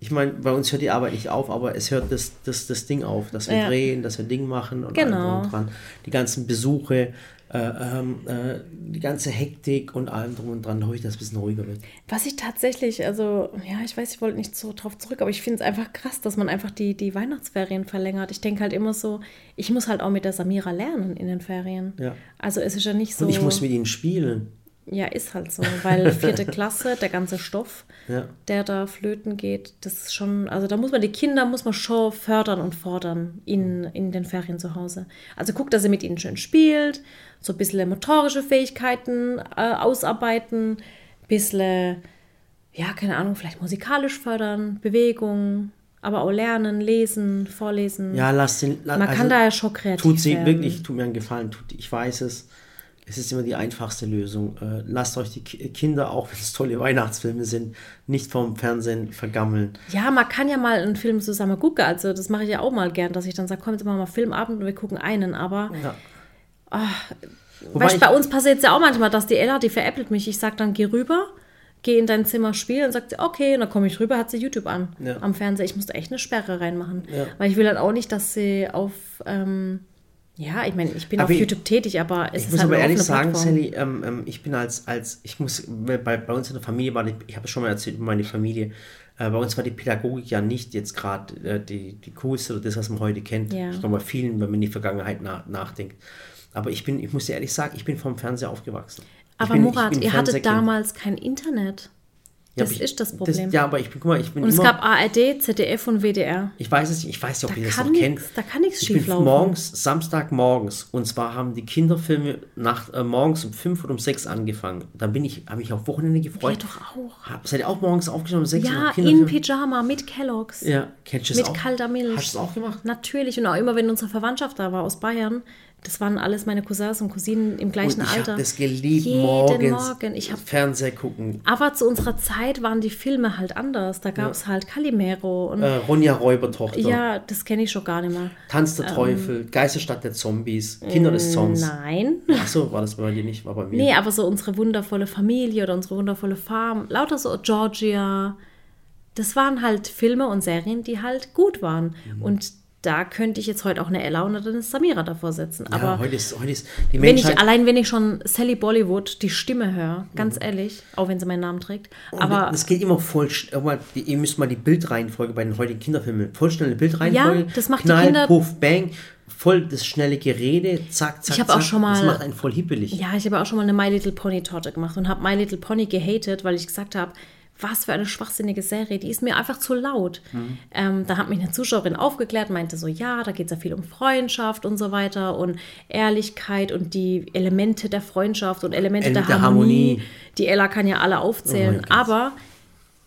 Ich meine, bei uns hört die Arbeit nicht auf, aber es hört das, das, das Ding auf, dass wir Ja. drehen, dass wir Ding machen und Genau. allem drum und dran. Die ganzen Besuche, äh, ähm, äh, die ganze Hektik und allem drum und dran, da hoffe ich, dass es ein bisschen ruhiger wird. Was ich tatsächlich, also, ja, ich weiß, ich wollte nicht so drauf zurück, aber ich finde es einfach krass, dass man einfach die, die Weihnachtsferien verlängert. Ich denke halt immer so, ich muss halt auch mit der Samira lernen in den Ferien. Ja. Also es ist ja nicht so. Und ich muss mit ihnen spielen. Ja, ist halt so, weil vierte Klasse, der ganze Stoff, Ja. der da flöten geht, das ist schon, also da muss man die Kinder, muss man schon fördern und fordern in, in den Ferien zu Hause. Also guckt, dass ihr mit ihnen schön spielt, so ein bisschen motorische Fähigkeiten äh, ausarbeiten, ein bisschen, ja, keine Ahnung, vielleicht musikalisch fördern, Bewegung, aber auch lernen, lesen, vorlesen. Ja, lass den. la- man also kann da ja schon kreativ Tut sie werden. wirklich, tut mir einen Gefallen. Tut, ich weiß es. Es ist immer die einfachste Lösung. Äh, lasst euch die Ki- Kinder, auch wenn es tolle Weihnachtsfilme sind, nicht vom Fernsehen vergammeln. Ja, man kann ja mal einen Film zusammen gucken. Also das mache ich ja auch mal gern, dass ich dann sage, komm, jetzt machen wir mal Filmabend und wir gucken einen. Aber Ja. weißt, ich- bei uns passiert es ja auch manchmal, dass die Ella, die veräppelt mich. Ich sage dann, geh rüber, geh in dein Zimmer spielen. Und sagt sie, okay. Und dann komme ich rüber, hat sie YouTube an Ja. am Fernseher. Ich musste echt eine Sperre reinmachen. Ja. Weil ich will halt auch nicht, dass sie auf... Ähm, ja, ich meine, ich bin Aber auf ich- YouTube tätig, aber es Ich ist muss halt aber ehrlich sagen, Plattform. Sally, ähm, ähm, ich bin als, als ich muss, bei, bei uns in der Familie war, die, ich habe es schon mal erzählt über meine Familie, äh, bei uns war die Pädagogik ja nicht jetzt gerade äh, die, die coolste oder das, was man heute kennt. Ja. Ich glaube, bei vielen, wenn man in die Vergangenheit na, nachdenkt. Aber ich bin, ich muss dir ehrlich sagen, ich bin vom Fernseher aufgewachsen. Ich Aber bin- ich Murat, ihr hattet damals kein Internet. Das ich- ist das Problem. ja, aber ich bin, guck mal, ich bin Und es immer, gab ARD, ZDF und WDR. ich weiß es nicht, ich weiß nicht, ob Da ihr das noch kennt. nix- da kann nix Ich bin schieflaufen. morgens, Samstagmorgens, und zwar haben die Kinderfilme nach, äh, morgens um 5 oder um 6 angefangen. Da bin ich, habe ich auf Wochenende gefreut. Ja, doch auch. Hab, seid ihr auch morgens aufgestanden um 6 Ja, in Pyjama mit Kellogg's. Ja, kennst du das Mit auch? kalter Milch. Hast du das auch gemacht? Natürlich. Und auch immer, wenn unsere Verwandtschaft da war aus Bayern, das waren alles meine Cousins und Cousinen im gleichen Und ich Alter. habe das geliebt, Jeden morgens Morgen. Ich hab, Fernseher gucken. aber zu unserer Zeit waren die Filme halt anders. Da gab es halt Calimero und Äh, Ronja Räubertochter, ja, das kenne ich schon gar nicht mehr. Tanz der Teufel, Geisterstadt der Zombies, Kinder des Zorns. Ähm, Nein. Achso, war das bei dir nicht, war bei mir. Nee, aber so unsere wundervolle Familie oder unsere wundervolle Farm, lauter so Georgia. Das waren halt Filme und Serien, die halt gut waren. Mhm. Und da könnte ich jetzt heute auch eine Ella oder eine Samira davor setzen. ja, Aber heute ist, heute ist die wenn ich, Menschheit. allein wenn ich schon Sally Bollywood die Stimme höre, ganz ehrlich, auch wenn sie meinen Namen trägt, Und aber das geht immer voll. die- Ihr müsst mal die Bildreihenfolge bei den heutigen Kinderfilmen. Voll schnelle Bildreihenfolge. Ja, das macht die Knall, Kinder- Puff, Bang. Voll das schnelle Gerede. Zack, zack, Ich hab auch zack. schon mal- Das macht einen voll hippelig. Ja, ich habe auch schon mal eine My Little Pony Torte gemacht und habe My Little Pony gehatet, weil ich gesagt habe, was für eine schwachsinnige Serie, die ist mir einfach zu laut. Ähm, da hat mich eine Zuschauerin aufgeklärt, meinte so, ja, da geht es ja viel um Freundschaft und so weiter und Ehrlichkeit und die Elemente der Freundschaft und Elemente Elemente der der Harmonie. Harmonie. Die Ella kann ja alle aufzählen, Oh aber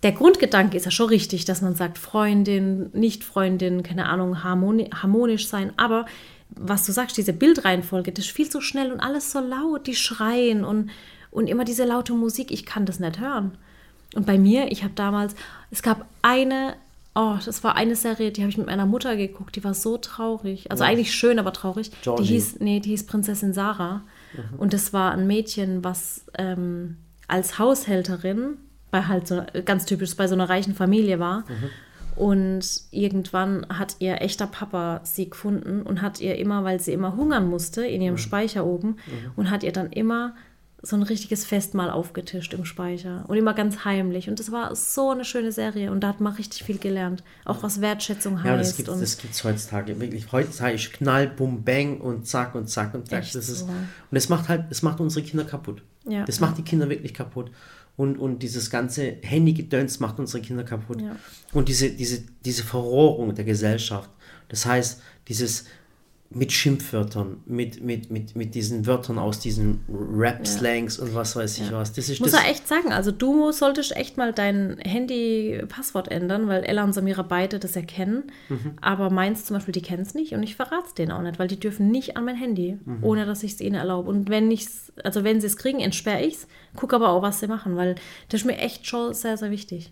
der Grundgedanke ist ja schon richtig, dass man sagt, Freundin, nicht Freundin, keine Ahnung, harmoni harmonisch sein. Aber was du sagst, diese Bildreihenfolge, das ist viel zu schnell und alles so laut, die schreien und, und immer diese laute Musik, ich kann das nicht hören. Und bei mir, ich habe damals, es gab eine, oh, das war eine Serie, die habe ich mit meiner Mutter geguckt, die war so traurig. Also eigentlich schön, aber traurig. Die Georgie. hieß, nee, die hieß Prinzessin Sarah. Und das war ein Mädchen, was ähm, als Haushälterin bei halt so ganz typisch bei so einer reichen Familie war. Und irgendwann hat ihr echter Papa sie gefunden und hat ihr immer, weil sie immer hungern musste, in ihrem Speicher oben, und hat ihr dann immer so ein richtiges Festmahl aufgetischt im Speicher. Und immer ganz heimlich. Und das war so eine schöne Serie. Und da hat man richtig viel gelernt. Auch was Wertschätzung Ja, das heißt. gibt es gibt's heutzutage. Wirklich, heutzutage ist Knall, Bum, Bang und zack und zack und zack. Echt Das ist, so. und das macht halt, das macht unsere Kinder kaputt. Ja. Das macht die Kinder wirklich kaputt. Und, und dieses ganze Handygedöns macht unsere Kinder kaputt. Ja. Und diese, diese, diese Verrohrung der Gesellschaft. Das heißt, dieses mit Schimpfwörtern, mit, mit, mit, mit diesen Wörtern aus diesen Rap-Slangs und was weiß ich was. Das ist Ich muss das, ja echt sagen, also du solltest echt mal dein Handy-Passwort ändern, weil Ella und Samira beide das erkennen. Mhm. Aber meins zum Beispiel, die kennen es nicht und ich verrate es denen auch nicht, weil die dürfen nicht an mein Handy, Mhm. ohne dass ich es ihnen erlaube. Und wenn ich's, also wenn sie es kriegen, entsperre ich es, gucke aber auch, was sie machen, weil das ist mir echt schon sehr, sehr wichtig.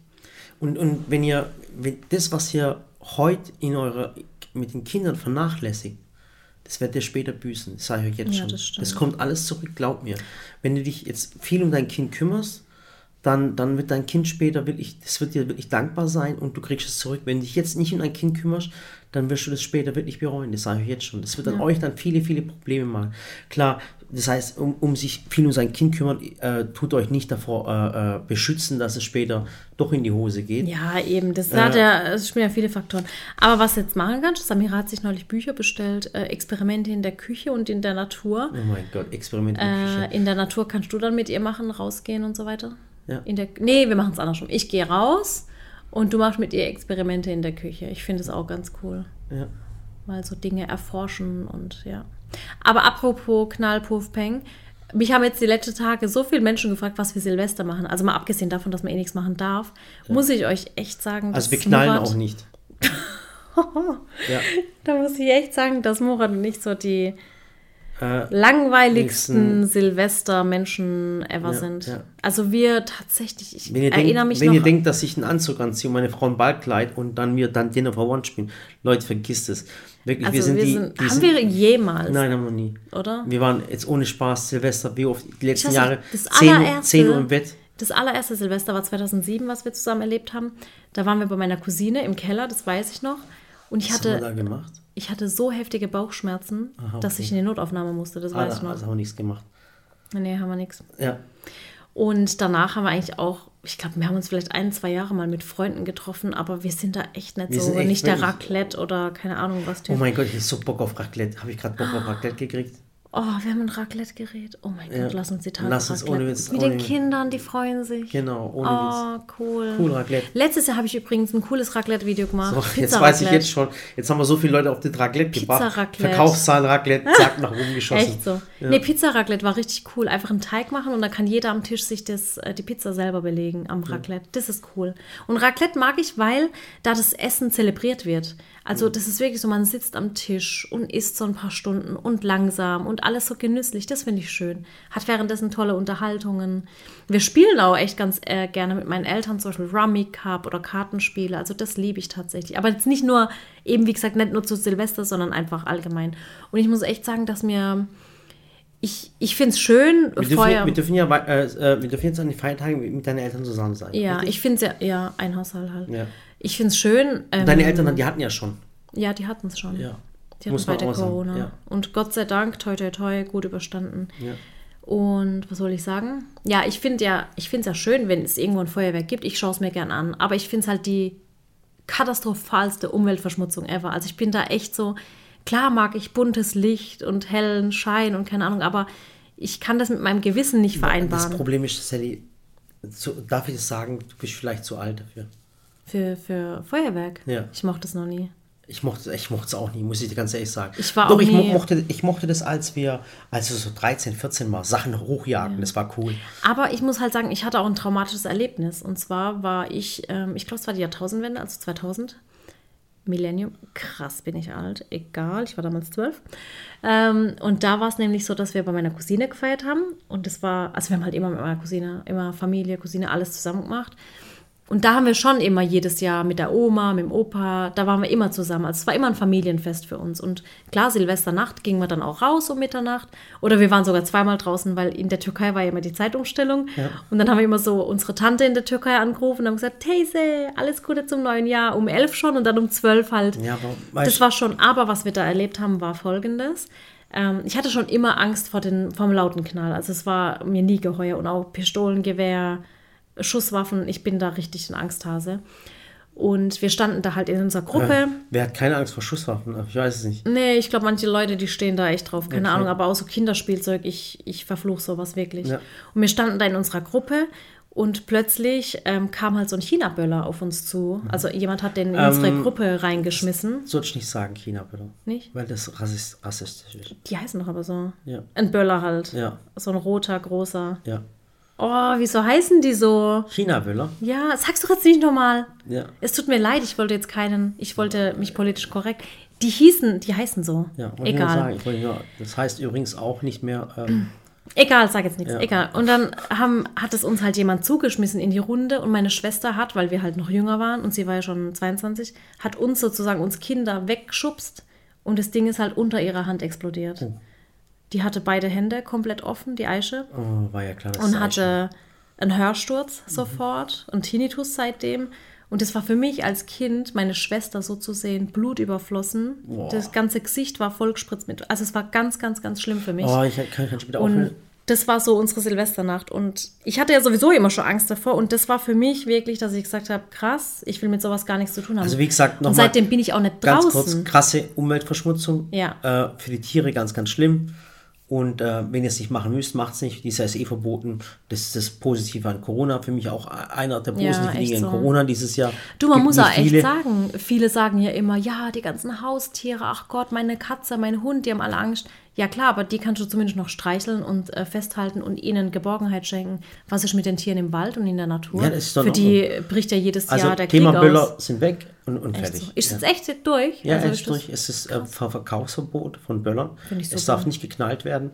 Und, und wenn ihr, wenn das, was ihr heute in eure, mit den Kindern vernachlässigt, das werdet ihr später büßen, das sage ich euch jetzt Ja, schon. das stimmt. kommt alles zurück, glaub mir. Wenn du dich jetzt viel um dein Kind kümmerst, dann, dann wird dein Kind später wirklich, das wird dir wirklich dankbar sein und du kriegst es zurück. Wenn du dich jetzt nicht um dein Kind kümmerst, dann wirst du das später wirklich bereuen. Das sage ich jetzt schon. Das wird dann euch dann viele, viele Probleme machen. Klar, das heißt, um, um sich viel um sein Kind kümmern, äh, tut euch nicht davor äh, äh, beschützen, dass es später doch in die Hose geht. Ja, eben. Das hat ja, es spielen ja viele Faktoren. Aber was jetzt machen kannst, Samira hat sich neulich Bücher bestellt, äh, Experimente in der Küche und in der Natur. Oh mein Gott, Experiment in der Küche. Äh, in der Natur kannst du dann mit ihr machen, rausgehen und so weiter? Ja. In der, nee, wir machen es andersrum. Ich gehe raus und du machst mit ihr Experimente in der Küche. Ich finde es auch ganz cool. Ja. Mal so Dinge erforschen und ja. Aber apropos Knall, Puff, Peng. Mich haben jetzt die letzten Tage so viele Menschen gefragt, was wir Silvester machen. Also mal abgesehen davon, dass man eh nichts machen darf, muss ich euch echt sagen, Also dass wir knallen Murat- auch nicht. ja. Da muss ich echt sagen, dass Murat und ich so die Äh, langweiligsten nächsten- Silvester-Menschen ever Ja, sind. ja. Also wir tatsächlich, ich erinnere denkt, mich wenn noch. ihr denkt, dass ich einen Anzug anziehe und meine Frau ein Ballkleid und dann wir dann Dinner for One spielen, Leute, vergisst es. Wirklich, also wir sind wir die. sind, die haben sind, wir jemals, Nein, haben wir nie. oder? Wir waren jetzt ohne Spaß Silvester, wie oft die letzten weiß Jahre, das 10, Uhr- allererste- 10 Uhr im Bett. Das allererste Silvester war 2007, was wir zusammen erlebt haben. Da waren wir bei meiner Cousine im Keller, das weiß ich noch. Und ich Was haben wir da hatte, gemacht? Ich hatte so heftige Bauchschmerzen, Aha, dass okay. ich in die Notaufnahme musste, das Ah, weiß da ich noch. also haben wir nichts gemacht. Nee, haben wir nichts. Ja. Und danach haben wir eigentlich auch, ich glaube, wir haben uns vielleicht ein, zwei Jahre mal mit Freunden getroffen, aber wir sind da echt nicht Wir so, echt nicht der Raclette oder keine Ahnung was. Oh Typ. mein Gott, ich hab so Bock auf Raclette. Habe ich gerade Bock auf Raclette gekriegt? Oh, wir haben ein Raclette-Gerät. Oh mein Ja. Gott, lass uns die Tage Lass uns Raclette. ohne Witz, Mit ohne den Witz. Kindern, die freuen sich. Genau, ohne Oh, cool. Cool Raclette. Letztes Jahr habe ich übrigens ein cooles Raclette-Video gemacht. So, jetzt Pizza weiß ich Raclette. jetzt schon. Jetzt haben wir so viele Leute auf den Raclette gebracht. Pizza-Raclette. Verkaufszahl Raclette, zack, nach oben geschossen. Echt so. Ja. Nee, Pizza Raclette war richtig cool. Einfach einen Teig machen und dann kann jeder am Tisch sich das, äh, die Pizza selber belegen am Raclette. Das ist cool. Und Raclette mag ich, weil da das Essen zelebriert wird. Also das ist wirklich so, man sitzt am Tisch und isst so ein paar Stunden und langsam und alles so genüsslich. Das finde ich schön. Hat währenddessen tolle Unterhaltungen. Wir spielen auch echt ganz äh, gerne mit meinen Eltern, zum Beispiel Rummy Cup oder Kartenspiele. Also das liebe ich tatsächlich. Aber jetzt nicht nur, eben wie gesagt, nicht nur zu Silvester, sondern einfach allgemein. Und ich muss echt sagen, dass mir ich, ich finde es schön, Wir dürfen, Feuer. wir dürfen ja äh, äh, wir dürfen jetzt an den Feiertagen mit, mit deinen Eltern zusammen sein. ja, richtig? ich finde es ja, ja, ein Haushalt halt. Ja. Ich finde es schön. Ähm, Deine Eltern, die hatten ja schon. Ja, die hatten es schon. Ja. Die hatten Muss beide Corona. ja. Und Gott sei Dank, toi toi toi, gut überstanden. Ja. Und was soll ich sagen? Ja, ich finde ja, ich finde es ja schön, wenn es irgendwo ein Feuerwerk gibt. Ich schaue es mir gern an. Aber ich finde es halt die katastrophalste Umweltverschmutzung ever. Also ich bin da echt so, klar mag ich buntes Licht und hellen Schein und keine Ahnung, aber ich kann das mit meinem Gewissen nicht Das vereinbaren. Problem ist, Sally, darf ich das sagen, du bist vielleicht zu alt dafür. Für, für Feuerwerk. Ja. Ich mochte es noch nie. Ich mochte, ich mochte es auch nie, muss ich dir ganz ehrlich sagen. Ich war Doch, auch ich nie- mochte, ich mochte das, als wir, als wir so 13, 14 mal Sachen hochjagen. Das war cool. Aber ich muss halt sagen, ich hatte auch ein traumatisches Erlebnis. Und zwar war ich, ähm, ich glaube, es war die Jahrtausendwende, also 2000. Millennium. Krass, bin ich alt. Egal, ich war damals zwölf. Ähm, und da war es nämlich so, dass wir bei meiner Cousine gefeiert haben. Und das war, also wir haben halt immer mit meiner Cousine, immer Familie, Cousine, alles zusammen gemacht. Und da haben wir schon immer jedes Jahr mit der Oma, mit dem Opa, da waren wir immer zusammen. Also es war immer ein Familienfest für uns. Und klar, Silvesternacht gingen wir dann auch raus um Mitternacht. Oder wir waren sogar zweimal draußen, weil in der Türkei war ja immer die Zeitumstellung. Ja. Und dann haben wir immer so unsere Tante in der Türkei angerufen und haben gesagt, Tese, alles Gute zum neuen Jahr. Um elf schon und dann um zwölf halt. Ja, das war schon, aber was wir da erlebt haben, war folgendes. Ähm, ich hatte schon immer Angst vor den, vom lauten Knall. Also es war mir nie geheuer. Und auch Pistolengewehr, Schusswaffen, ich bin da richtig ein Angsthase. Und wir standen da halt in unserer Gruppe. Äh, wer hat keine Angst vor Schusswaffen? Ich weiß es nicht. Nee, ich glaube, manche Leute, die stehen da echt drauf. Keine Okay. Ahnung, aber auch so Kinderspielzeug, ich, ich verfluche sowas wirklich. Ja. Und wir standen da in unserer Gruppe und plötzlich ähm, kam halt so ein China-Böller auf uns zu. Also jemand hat den in unsere Ähm, Gruppe reingeschmissen. Sollte ich nicht sagen, China, bitte. Nicht? Weil das rassist, rassistisch ist. Die heißen doch aber so. Ja. Ein Böller halt. Ja. So ein roter, großer. Ja. Oh, wieso heißen die so? China-Böller? Ja, sag's doch jetzt nicht nochmal. Ja. Es tut mir leid, ich wollte jetzt keinen, ich wollte mich politisch korrekt. Die hießen, die heißen so. Ja, wollte ich Egal. sagen. Ich das heißt übrigens auch nicht mehr. Ähm, Egal, sag jetzt nichts. Ja. Egal. Und dann haben, hat es uns halt jemand zugeschmissen in die Runde und meine Schwester hat, weil wir halt noch jünger waren und sie war ja schon 22, hat uns sozusagen, uns Kinder weggeschubst und das Ding ist halt unter ihrer Hand explodiert. Oh. Die hatte beide Hände komplett offen, die Eiche. oh, war ja klar, dass und hatte einen Hörsturz sofort und Tinnitus seitdem. Und das war für mich als Kind, meine Schwester so zu sehen, blutüberflossen. Boah. Das ganze Gesicht war vollgespritzt mit. Also es war ganz, ganz, ganz schlimm für mich. Oh, ich kann, kann bitte und aufhören? das war so unsere Silvesternacht. Und ich hatte ja sowieso immer schon Angst davor. Und das war für mich wirklich, dass ich gesagt habe, krass, ich will mit sowas gar nichts zu tun haben. Also wie gesagt, und nochmal seitdem bin ich auch nicht ganz draußen. kurz, krasse Umweltverschmutzung. Ja. Äh, für die Tiere ganz, ganz schlimm. Und äh, wenn ihr es nicht machen müsst, macht es nicht. Dies ist eh verboten. Das ist das Positive an Corona. Für mich auch einer der Ja, positiven echt Dinge so. an Corona dieses Jahr. Du, man Gibt muss auch echt viele. sagen, viele sagen ja immer, ja, die ganzen Haustiere, ach Gott, meine Katze, mein Hund, die haben alle Angst. Ja klar, aber die kannst du zumindest noch streicheln und äh, festhalten und ihnen Geborgenheit schenken. Was ist mit den Tieren im Wald und in der Natur? Ja, das ist doch Für die bricht ja jedes Also Jahr der Thema Krieg Böller aus. sind weg und, und fertig. so. Ist ja. echt durch? Ja, Also ist durch. Es ist äh, Ver Verkaufsverbot von Böllern. Es darf nicht geknallt werden.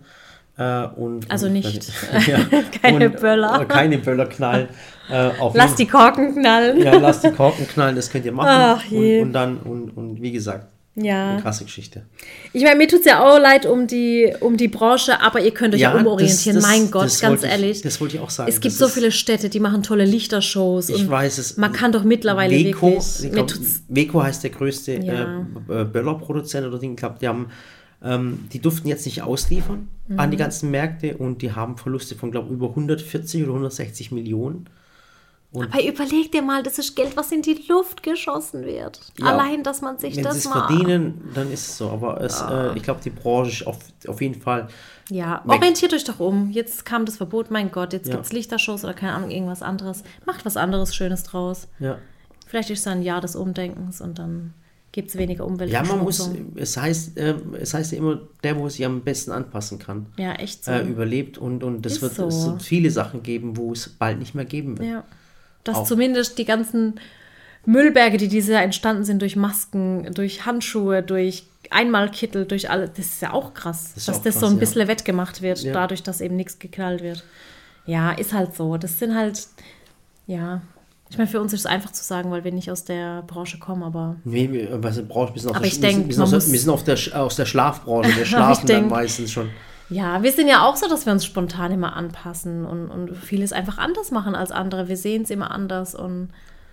Äh, und, Also und, nicht. ja. Keine und, Böller. äh, Keine Böller knallen. Äh, Lass jeden- die Korken knallen. Ja, lasst die Korken knallen, das könnt ihr machen. Ach je. und, und dann, und, und wie gesagt, Ja. eine krasse Geschichte. Ich meine, mir tut es ja auch leid um die, um die Branche, aber ihr könnt euch ja, Ja, umorientieren. das- das- mein Gott, ganz wollte ich- ehrlich. das wollte ich auch sagen. Es gibt Das so viele Städte, die machen tolle Lichtershows. Ich weiß es. Man kann doch mittlerweile Weco, wirklich. glaub, Weco heißt der größte Ja. äh, Böllerproduzent oder Ding. Ich glaube, die haben, ähm, die durften jetzt nicht ausliefern an Mhm. die ganzen Märkte und die haben Verluste von, glaube ich, über 140 oder 160 Millionen. Aber überleg dir mal, das ist Geld, was in die Luft geschossen wird. Ja, Allein, dass man sich Wenn das sie es mal. verdienen, dann ist es so. Aber es, äh, ich glaube, die Branche ist auf, auf jeden Fall. Ja, Weg. orientiert euch doch um. Jetzt kam das Verbot, mein Gott, jetzt Ja. gibt es Lichtershows oder keine Ahnung, irgendwas anderes. Macht was anderes Schönes draus. Ja. Vielleicht ist es ein Jahr des Umdenkens und dann gibt es weniger Ja, Umweltverschmutzung. man muss, es heißt, äh, es heißt ja immer, der, wo sich am besten anpassen kann, Ja, echt so. äh, überlebt und, und es Ist wird so. es wird viele Sachen geben, wo es bald nicht mehr geben wird. Ja. Dass Auch. zumindest die ganzen Müllberge, die dieses Jahr entstanden sind durch Masken, durch Handschuhe, durch Einmalkittel, durch alles, das ist ja auch krass, ist dass auch das so krass, ein ja. bisschen wettgemacht wird, Ja. dadurch, dass eben nichts geknallt wird. Ja, ist halt so. Das sind halt, ja. Ich meine, für uns ist es einfach zu sagen, weil wir nicht aus der Branche kommen, aber Nee, wir, braucht, wir sind, aus Aber der, ich wir sind- denk, wir sind, aus, der- wir sind aus der Schlafbranche, wir schlafen dann denk- meistens schon. Ja, wir sind ja auch so, dass wir uns spontan immer anpassen und, und vieles einfach anders machen als andere. Wir sehen es immer anders und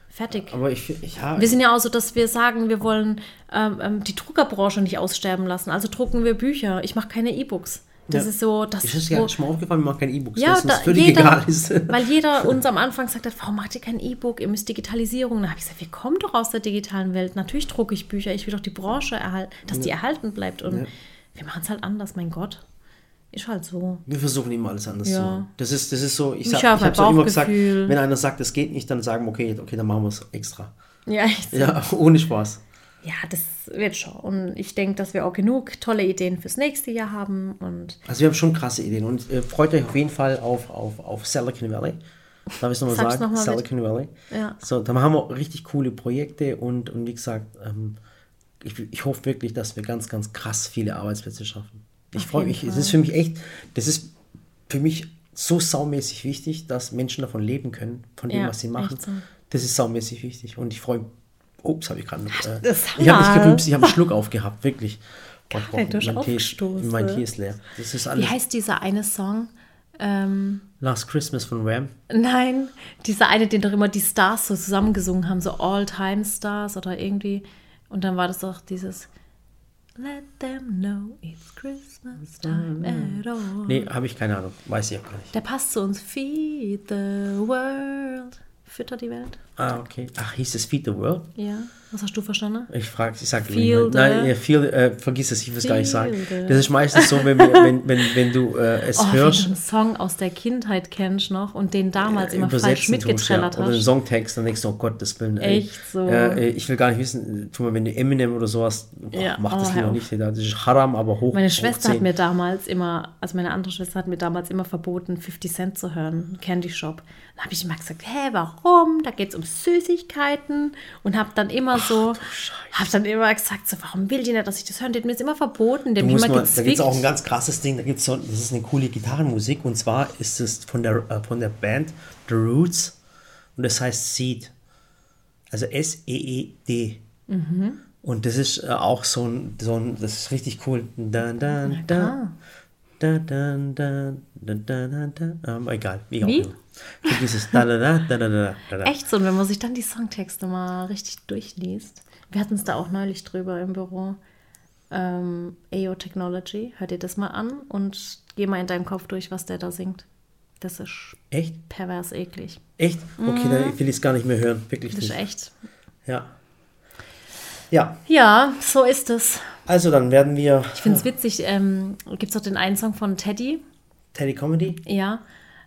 fertig. Aber ich, ja, Wir sind ja auch so, dass wir sagen, wir wollen ähm, ähm, die Druckerbranche nicht aussterben lassen. Also drucken wir Bücher. Ich mache keine E-Books. Das Ja. ist so, das ist das ja schon mal aufgefallen, wir machen keine E-Books, ja, da, völlig jeder, egal ist. weil jeder uns am Anfang sagt, hat, warum macht ihr kein E-Book? Ihr müsst Digitalisierung. Da habe ich gesagt, wir kommen doch aus der digitalen Welt. Natürlich drucke ich Bücher. Ich will doch die Branche erhalten, dass die erhalten bleibt. Und Ja. wir machen es halt anders, mein Gott. Ist halt so. Wir versuchen immer alles anders Ja. zu machen. Das ist, das ist so, ich, sag, ich ein habe so immer gesagt, wenn einer sagt, das geht nicht, dann sagen wir, okay, okay, dann machen wir es extra. Ja, echt. Ja, ohne Spaß. Ja, das wird schon. Und ich denke, dass wir auch genug tolle Ideen fürs nächste Jahr haben. Und Also wir haben schon krasse Ideen und äh, freut euch auf jeden Fall auf, auf, auf Silicon Valley. Darf ich es nochmal sagen? noch mal Silicon Valley. Ja. So, dann haben wir richtig coole Projekte und, und wie gesagt, ähm, ich, ich hoffe wirklich, dass wir ganz, ganz krass viele Arbeitsplätze schaffen. Ich freue mich. Es ist für mich echt, das ist für mich so saumäßig wichtig, dass Menschen davon leben können, von dem, Ja, was sie machen. so. Das ist saumäßig wichtig. Und ich freue mich. Ups, habe ich gerade noch. Äh, ich habe nicht gerübst, ich habe einen Schluck aufgehabt, wirklich. Ich hast mein, Tee, mein Tee ist leer. Das ist Wie alles. heißt dieser eine Song? Ähm, Last Christmas von Ram. nein, dieser eine, den doch immer die Stars so zusammengesungen haben, so All-Time-Stars oder irgendwie. Und dann war das doch dieses Let them know it's Christmas time at all. Nee, habe ich keine Ahnung. Weiß ich auch gar nicht. Der passt zu uns. Feed the world. Fütter die Welt. Ah, okay. Ach, hieß es Feed the World? Ja. Was hast du verstanden? Ich frage, ich sage Feel the- Nein, ja, feel, äh, vergiss es, ich will es gar nicht sagen. The- Das ist meistens so, wenn, wir, wenn, wenn, wenn du äh, es Oh, wenn du hörst, einen Song aus der Kindheit kennst noch und den damals immer falsch tust, ja, mitgetrellert oder einen hast. Songtext, dann denkst du, oh Gott, das Willen. ey. Echt so. Äh, ich will gar nicht wissen, tu mal, wenn du Eminem oder sowas, boah, Ja, mach das oh, lieber nicht. Das ist Haram, aber hoch. Meine hoch Schwester hat 10. mir damals immer, also meine andere Schwester hat mir damals immer verboten, 50 Cent zu hören, Candy Shop. Dann habe ich immer gesagt, hä, warum? Da geht es um Süßigkeiten und habe dann immer so, habe dann immer gesagt, so, warum will die nicht, dass ich das höre? Die hat mir das immer verboten, die immer mal, da gibt es auch ein ganz krasses Ding, da gibt's so, das ist eine coole Gitarrenmusik und zwar ist es von der, äh, von der Band The Roots und das heißt Seed. Also S-E-E-D. Mhm. Und das ist äh, auch so ein, so ein, das ist richtig cool. Da, da, da, da, da, da, da, da, da, da. Ähm, egal, wie auch immer. Vergiss es. Da, da, da, da, da, da. Echt so, und wenn man sich dann die Songtexte mal richtig durchliest. Wir hatten es da auch neulich drüber im Büro. Ähm, AO Technology, hör dir das mal an und geh mal in deinem Kopf durch, was der da singt. Das ist Echt? pervers eklig. Echt? Okay, dann will ich es gar nicht mehr hören. Wirklich Das ist nicht. echt. Ja. Ja, Ja, so ist es. also dann werden wir Ich finde es witzig. Ähm, Gibt es auch den einen Song von Teddy? Teddy Comedy. Ja.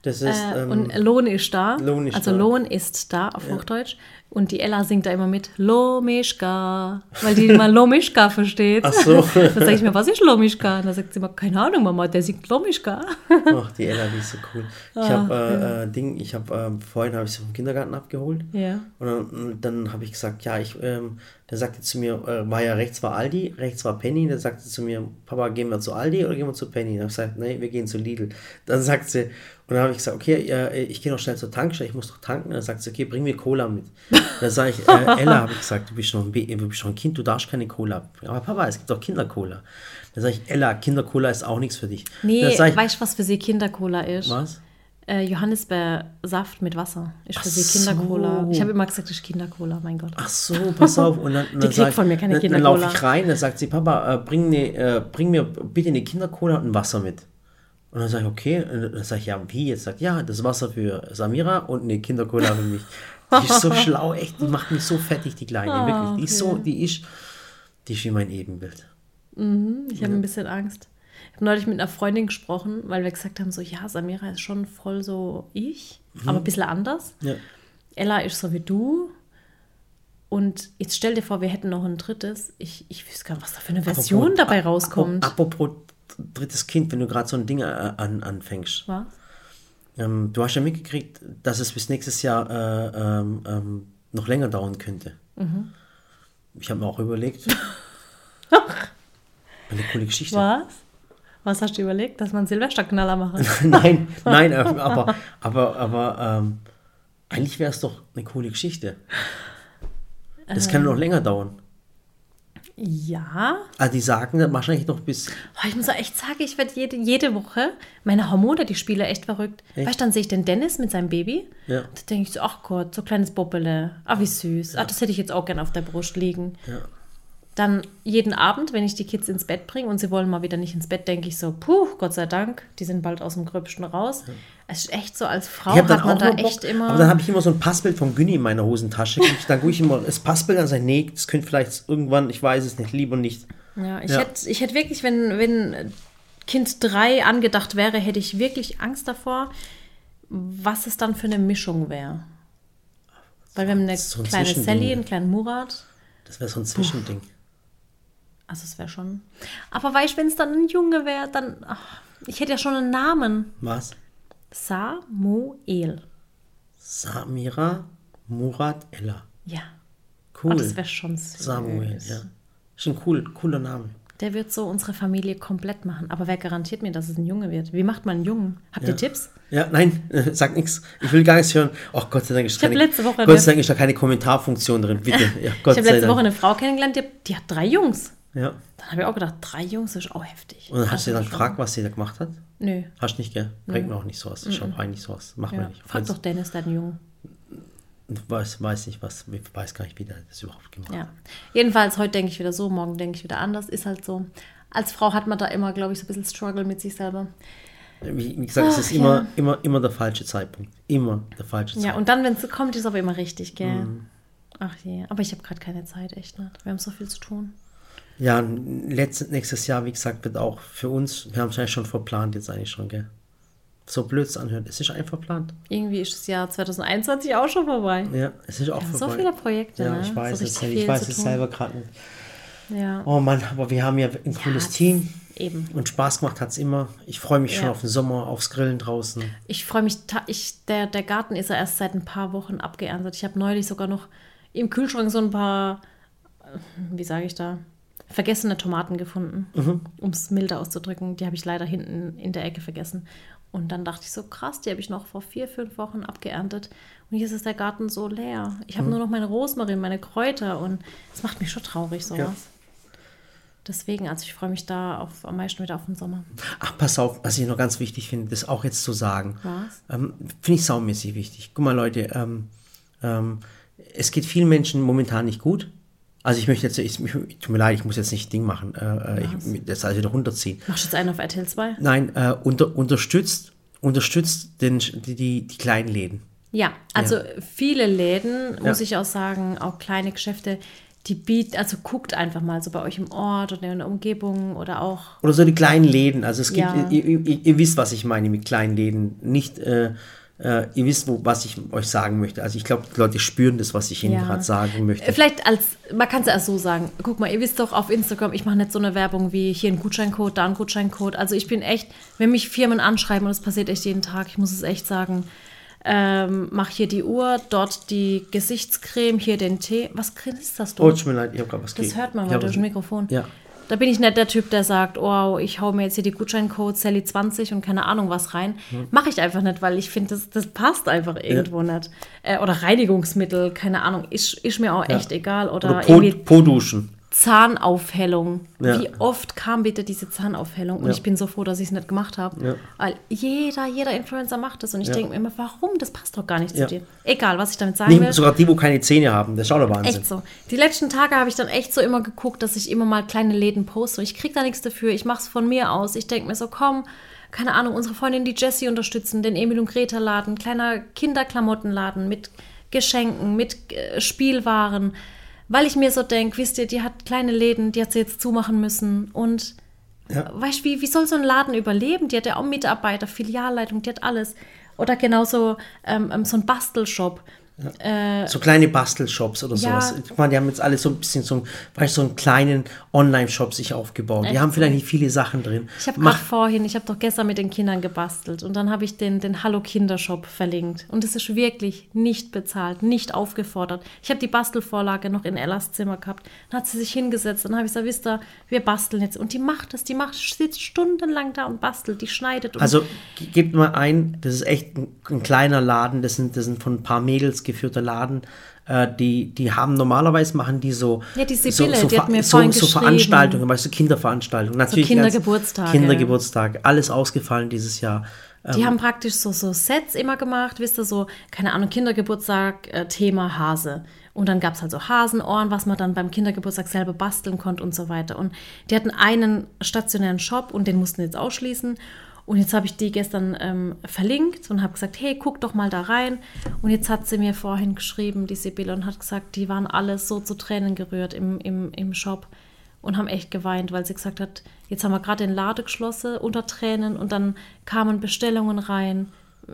Das ist, Äh, ähm, und Lohn ist da. Lohn ist also da. Lohn ist da auf Hochdeutsch. Und die Ella singt da immer mit Lomischka, weil die immer Lomischka versteht. Ach so. Dann sage ich mir, was ist Lomischka? Und dann sagt sie immer, keine Ahnung, Mama, der singt Lomischka. Ach, die Ella, die ist so cool. Ich Ah, habe äh, äh, Ding, ich habe äh, vorhin habe ich sie vom Kindergarten abgeholt. Ja. Und dann, dann habe ich gesagt, ja, ich, ähm, der sagte zu mir, äh, war ja rechts war Aldi, rechts war Penny. Der sagte zu mir, Papa, gehen wir zu Aldi oder gehen wir zu Penny? Dann habe ich gesagt, nee, wir gehen zu Lidl. Dann sagt sie, und dann habe ich gesagt, okay, äh, ich gehe noch schnell zur Tankstelle, ich muss noch tanken. Dann sagt sie, okay, bring mir Cola mit. Dann sage ich, äh, Ella, habe ich gesagt, du bist, noch ein, du bist schon ein Kind, du darfst keine Cola. Aber Papa, es gibt doch Kindercola. Dann sage ich, Ella, Kindercola ist auch nichts für dich. Nee, ich, weißt du, was für sie Kindercola ist? was? Äh, Johannisbeersaft mit Wasser ist für Ach sie Kindercola. so. Ich habe immer gesagt, das ist Kindercola, mein Gott. Ach so, pass auf. Und dann, dann kriegt sag von mir keine dann, dann laufe Kindercola. ich rein, dann sagt sie, Papa, äh, bring, ne, bring mir bitte eine Kindercola und ein Wasser mit. Und dann sage ich, okay. Und dann sage ich, ja, wie? Jetzt sagt, ja, das Wasser für Samira und eine Kindercola für mich. Die ist so schlau, echt. Die macht mich so fertig, die Kleine. Ah, wirklich. Die ist so, okay. die ist, die ist wie mein Ebenbild. Ich habe ein bisschen Angst. Ich habe neulich mit einer Freundin gesprochen, weil wir gesagt haben, so, ja, Samira ist schon voll so ich, aber ein bisschen anders. Ja. Ella ist so wie du. Und jetzt stell dir vor, wir hätten noch ein drittes. Ich, ich wüsste gar nicht, was da für eine Version Apropos- dabei rauskommt. Apropos drittes Kind, wenn du gerade so ein Ding äh, an, anfängst. Was? Ähm, du hast ja mitgekriegt, dass es bis nächstes Jahr äh, ähm, ähm, noch länger dauern könnte. Mhm. Ich habe mir auch überlegt. Eine coole Geschichte. Was? Was hast du überlegt, dass man Silvesterknaller machen? nein, nein, äh, aber, aber, aber ähm, eigentlich wäre es doch eine coole Geschichte. Das kann noch länger dauern. Ja. Also die sagen dann wahrscheinlich noch bis. Oh, ich muss auch echt sagen, ich werde jede, jede Woche, meine Hormone, die spiele echt verrückt. Echt? Weißt du, dann sehe ich den Dennis mit seinem Baby. Ja. Da denke ich so, ach Gott, so kleines Boppele. Ah, wie süß. Ah, das hätte ich jetzt auch gern auf der Brust liegen. Ja. Dann jeden Abend, wenn ich die Kids ins Bett bringe und sie wollen mal wieder nicht ins Bett, denke ich so, puh, Gott sei Dank, die sind bald aus dem Gröbsten raus. Es ist echt so, als Frau hat man da echt immer. aber dann habe ich immer so ein Passbild vom Günni in meiner Hosentasche. Ich- Dann gucke ich immer das Passbild an sein Nee, das könnte vielleicht irgendwann, ich weiß es nicht, lieber nicht. Ja, ich Ja. hätte ich hätt wirklich, wenn, wenn Kind 3 angedacht wäre, hätte ich wirklich Angst davor, was es dann für eine Mischung wäre. Weil wir haben eine So ein kleine. Sally, einen kleinen Murat. Das wäre so ein Zwischending. Also es wäre schon. Aber weißt du, wenn es dann ein Junge wäre, dann. Ach, ich hätte ja schon einen Namen. Was? Samuel. Samira Murat Ella. Ja. Cool. Oh, das wäre schon süß. Samuel, ja. Ist ein cool, cooler Name. Der wird so unsere Familie komplett machen. Aber wer garantiert mir, dass es ein Junge wird? Wie macht man einen Jungen? Habt ihr Tipps? Ja, nein, sag nichts. Ich will gar nichts hören. Ach Gott sei Dank ist Ich keine, letzte Woche Gott sei Dank ist da keine Kommentarfunktion drin. Bitte. Ja, Ich habe letzte. Woche eine Frau kennengelernt, die, die hat drei Jungs. Ja. Dann habe ich auch gedacht, drei Jungs ist auch heftig. Und dann hast du Also dann schon- gefragt, was sie da gemacht hat? Nö. Hast nicht, gell? Bringt mir auch nicht sowas. Ich habe eigentlich sowas. Machen wir Ja. nicht. Frag doch Dennis, deinen Jungen. Ich weiß, weiß nicht, was, weiß gar nicht, wie der das überhaupt gemacht hat. Ja. Jedenfalls, heute denke ich wieder so, morgen denke ich wieder anders. Ist halt so. Als Frau hat man da immer, glaube ich, so ein bisschen Struggle mit sich selber. Wie, wie gesagt, es Ach, ist immer, ja. immer, immer der falsche Zeitpunkt. Immer der falsche Ja, Zeitpunkt. und dann, wenn es kommt, ist aber immer richtig, gell? Mhm. Ach je. Aber ich habe gerade keine Zeit, echt nicht. Wir haben so viel zu tun. Ja, letztes, nächstes Jahr, wie gesagt, wird auch für uns, wir haben es eigentlich schon verplant jetzt eigentlich schon, gell? So blöd es anhört, es ist einfach verplant. Irgendwie ist das Jahr 2021 auch schon vorbei. Ja, es ist auch Ja, so vorbei. viele Projekte, Ja, ne? ich weiß so es, ich weiß es selber gerade nicht. Ja, Oh Mann, aber wir haben ja ein cooles das- Team eben. und Spaß gemacht hat es immer. Ich freue mich schon Ja. auf den Sommer, aufs Grillen draußen. Ich freue mich, ich, der, der Garten ist ja erst seit ein paar Wochen abgeerntet. Ich habe neulich sogar noch im Kühlschrank so ein paar, äh, wie sage ich da, vergessene Tomaten gefunden, Mhm. um es milder auszudrücken. Die habe ich leider hinten in der Ecke vergessen. Und dann dachte ich so, krass, die habe ich noch vor vier, fünf Wochen abgeerntet. Und jetzt ist der Garten so leer. Ich Mhm. habe nur noch meine Rosmarin, meine Kräuter und es macht mich schon traurig, sowas. Ja. Deswegen, also ich freue mich da auf, am meisten wieder auf den Sommer. Ach, pass auf, was ich noch ganz wichtig finde, das auch jetzt zu sagen. Was? Ähm, finde ich saumäßig wichtig. Guck mal, Leute, ähm, ähm, es geht vielen Menschen momentan nicht gut. Also ich möchte jetzt, ich, tut mir leid, ich muss jetzt nicht Ding machen, äh, äh, ich, das alles wieder runterziehen. Machst du jetzt einen auf RTL 2? Nein, äh, unter, unterstützt, unterstützt den, die, die, die kleinen Läden. Ja, also viele Läden, muss Ja. ich auch sagen, auch kleine Geschäfte, die bieten, also guckt einfach mal so bei euch im Ort oder in der Umgebung oder auch, Oder so die kleinen Läden. Also es gibt, Ja. ihr, ihr, ihr, ihr wisst, was ich meine mit kleinen Läden. Nicht, äh, äh, ihr wisst, wo, was ich euch sagen möchte. Also ich glaube, die Leute spüren das, was ich ihnen Ja. gerade sagen möchte. vielleicht als, man kann es ja so sagen, guck mal, ihr wisst doch auf Instagram, ich mache nicht so eine Werbung wie hier ein Gutscheincode, da ein Gutscheincode. Also ich bin echt, wenn mich Firmen anschreiben, und das passiert echt jeden Tag, ich muss es echt sagen, ähm, mach hier die Uhr, dort die Gesichtscreme, hier den Tee. Was ist das du? Oh, tut mir leid, ich habe gerade was Das ge- hört man mal durch das Mikrofon. Ja. Da bin ich nicht der Typ, der sagt, oh, ich hau mir jetzt hier die Gutscheincode Sally20 und keine Ahnung was rein. Hm. Mache ich einfach nicht, weil ich finde, das, das passt einfach irgendwo nicht. Äh, oder Reinigungsmittel, keine Ahnung, ist, ist mir auch echt egal. Oder, Oder Po, irgendwie Po-Duschen. Zahnaufhellung. Ja. Wie oft kam bitte diese Zahnaufhellung? Und Ja. ich bin so froh, dass ich es nicht gemacht habe. Ja. Weil jeder, jeder Influencer macht das. Und ich denke mir immer, warum? Das passt doch gar nicht zu dir. Egal, was ich damit sagen will. Nicht, sogar die, wo keine Zähne haben. Das ist auch der Wahnsinn. Echt so. Die letzten Tage habe ich dann echt so immer geguckt, dass ich immer mal kleine Läden poste. Und ich kriege da nichts dafür. Ich mache es von mir aus. Ich denke mir so, komm, keine Ahnung, unsere Freundin, die Jessie unterstützen, den Emil und Greta Laden, kleiner Kinderklamottenladen mit Geschenken, mit äh, Spielwaren. Weil ich mir so denke, wisst ihr, die hat kleine Läden, die hat sie jetzt zumachen müssen. Und Ja. weißt du, wie, wie soll so ein Laden überleben? Die hat ja auch Mitarbeiter, Filialleitung, die hat alles. Oder genauso ähm, ähm, so ein Bastelshop. So kleine Bastelshops oder Ja. sowas. Ich meine, die haben jetzt alle so ein bisschen so, weißt, so einen kleinen Online-Shop sich aufgebaut. Echt die haben vielleicht nicht viele Sachen drin. Ich habe gerade vorhin, ich habe doch gestern mit den Kindern gebastelt und dann habe ich den, den Hallo Kindershop verlinkt. Und es ist wirklich nicht bezahlt, nicht aufgefordert. Ich habe die Bastelvorlage noch in Ellas Zimmer gehabt. Dann hat sie sich hingesetzt, dann habe ich gesagt, wisst ihr, wir basteln jetzt. Und die macht das, die macht, sitzt stundenlang da und bastelt, die schneidet. Und Also ge- gebt mal ein, das ist echt ein, ein kleiner Laden, das sind, das sind von ein paar Mädels geführter Laden. Äh, die, die haben normalerweise machen die so, Ja, die so, Sibylle, so, die so, vorhin so geschrieben. Veranstaltungen, weißt du, Kinderveranstaltungen. Natürlich ganz- Kindergeburtstage. Kindergeburtstage, alles ausgefallen dieses Jahr. Die haben praktisch so, so Sets immer gemacht, wisst ihr, so, keine Ahnung, Kindergeburtstag, äh, Thema Hase. Und dann gab es halt so Hasenohren, was man dann beim Kindergeburtstag selber basteln konnte und so weiter. Und die hatten einen stationären Shop und den mussten jetzt ausschließen. Und jetzt habe ich die gestern ähm, verlinkt und habe gesagt, hey, guck doch mal da rein. Und jetzt hat sie mir vorhin geschrieben, die Sibylle, und hat gesagt, die waren alle so zu Tränen gerührt im, im, im Shop und haben echt geweint, weil sie gesagt hat, jetzt haben wir gerade den Lade geschlossen unter Tränen und dann kamen Bestellungen rein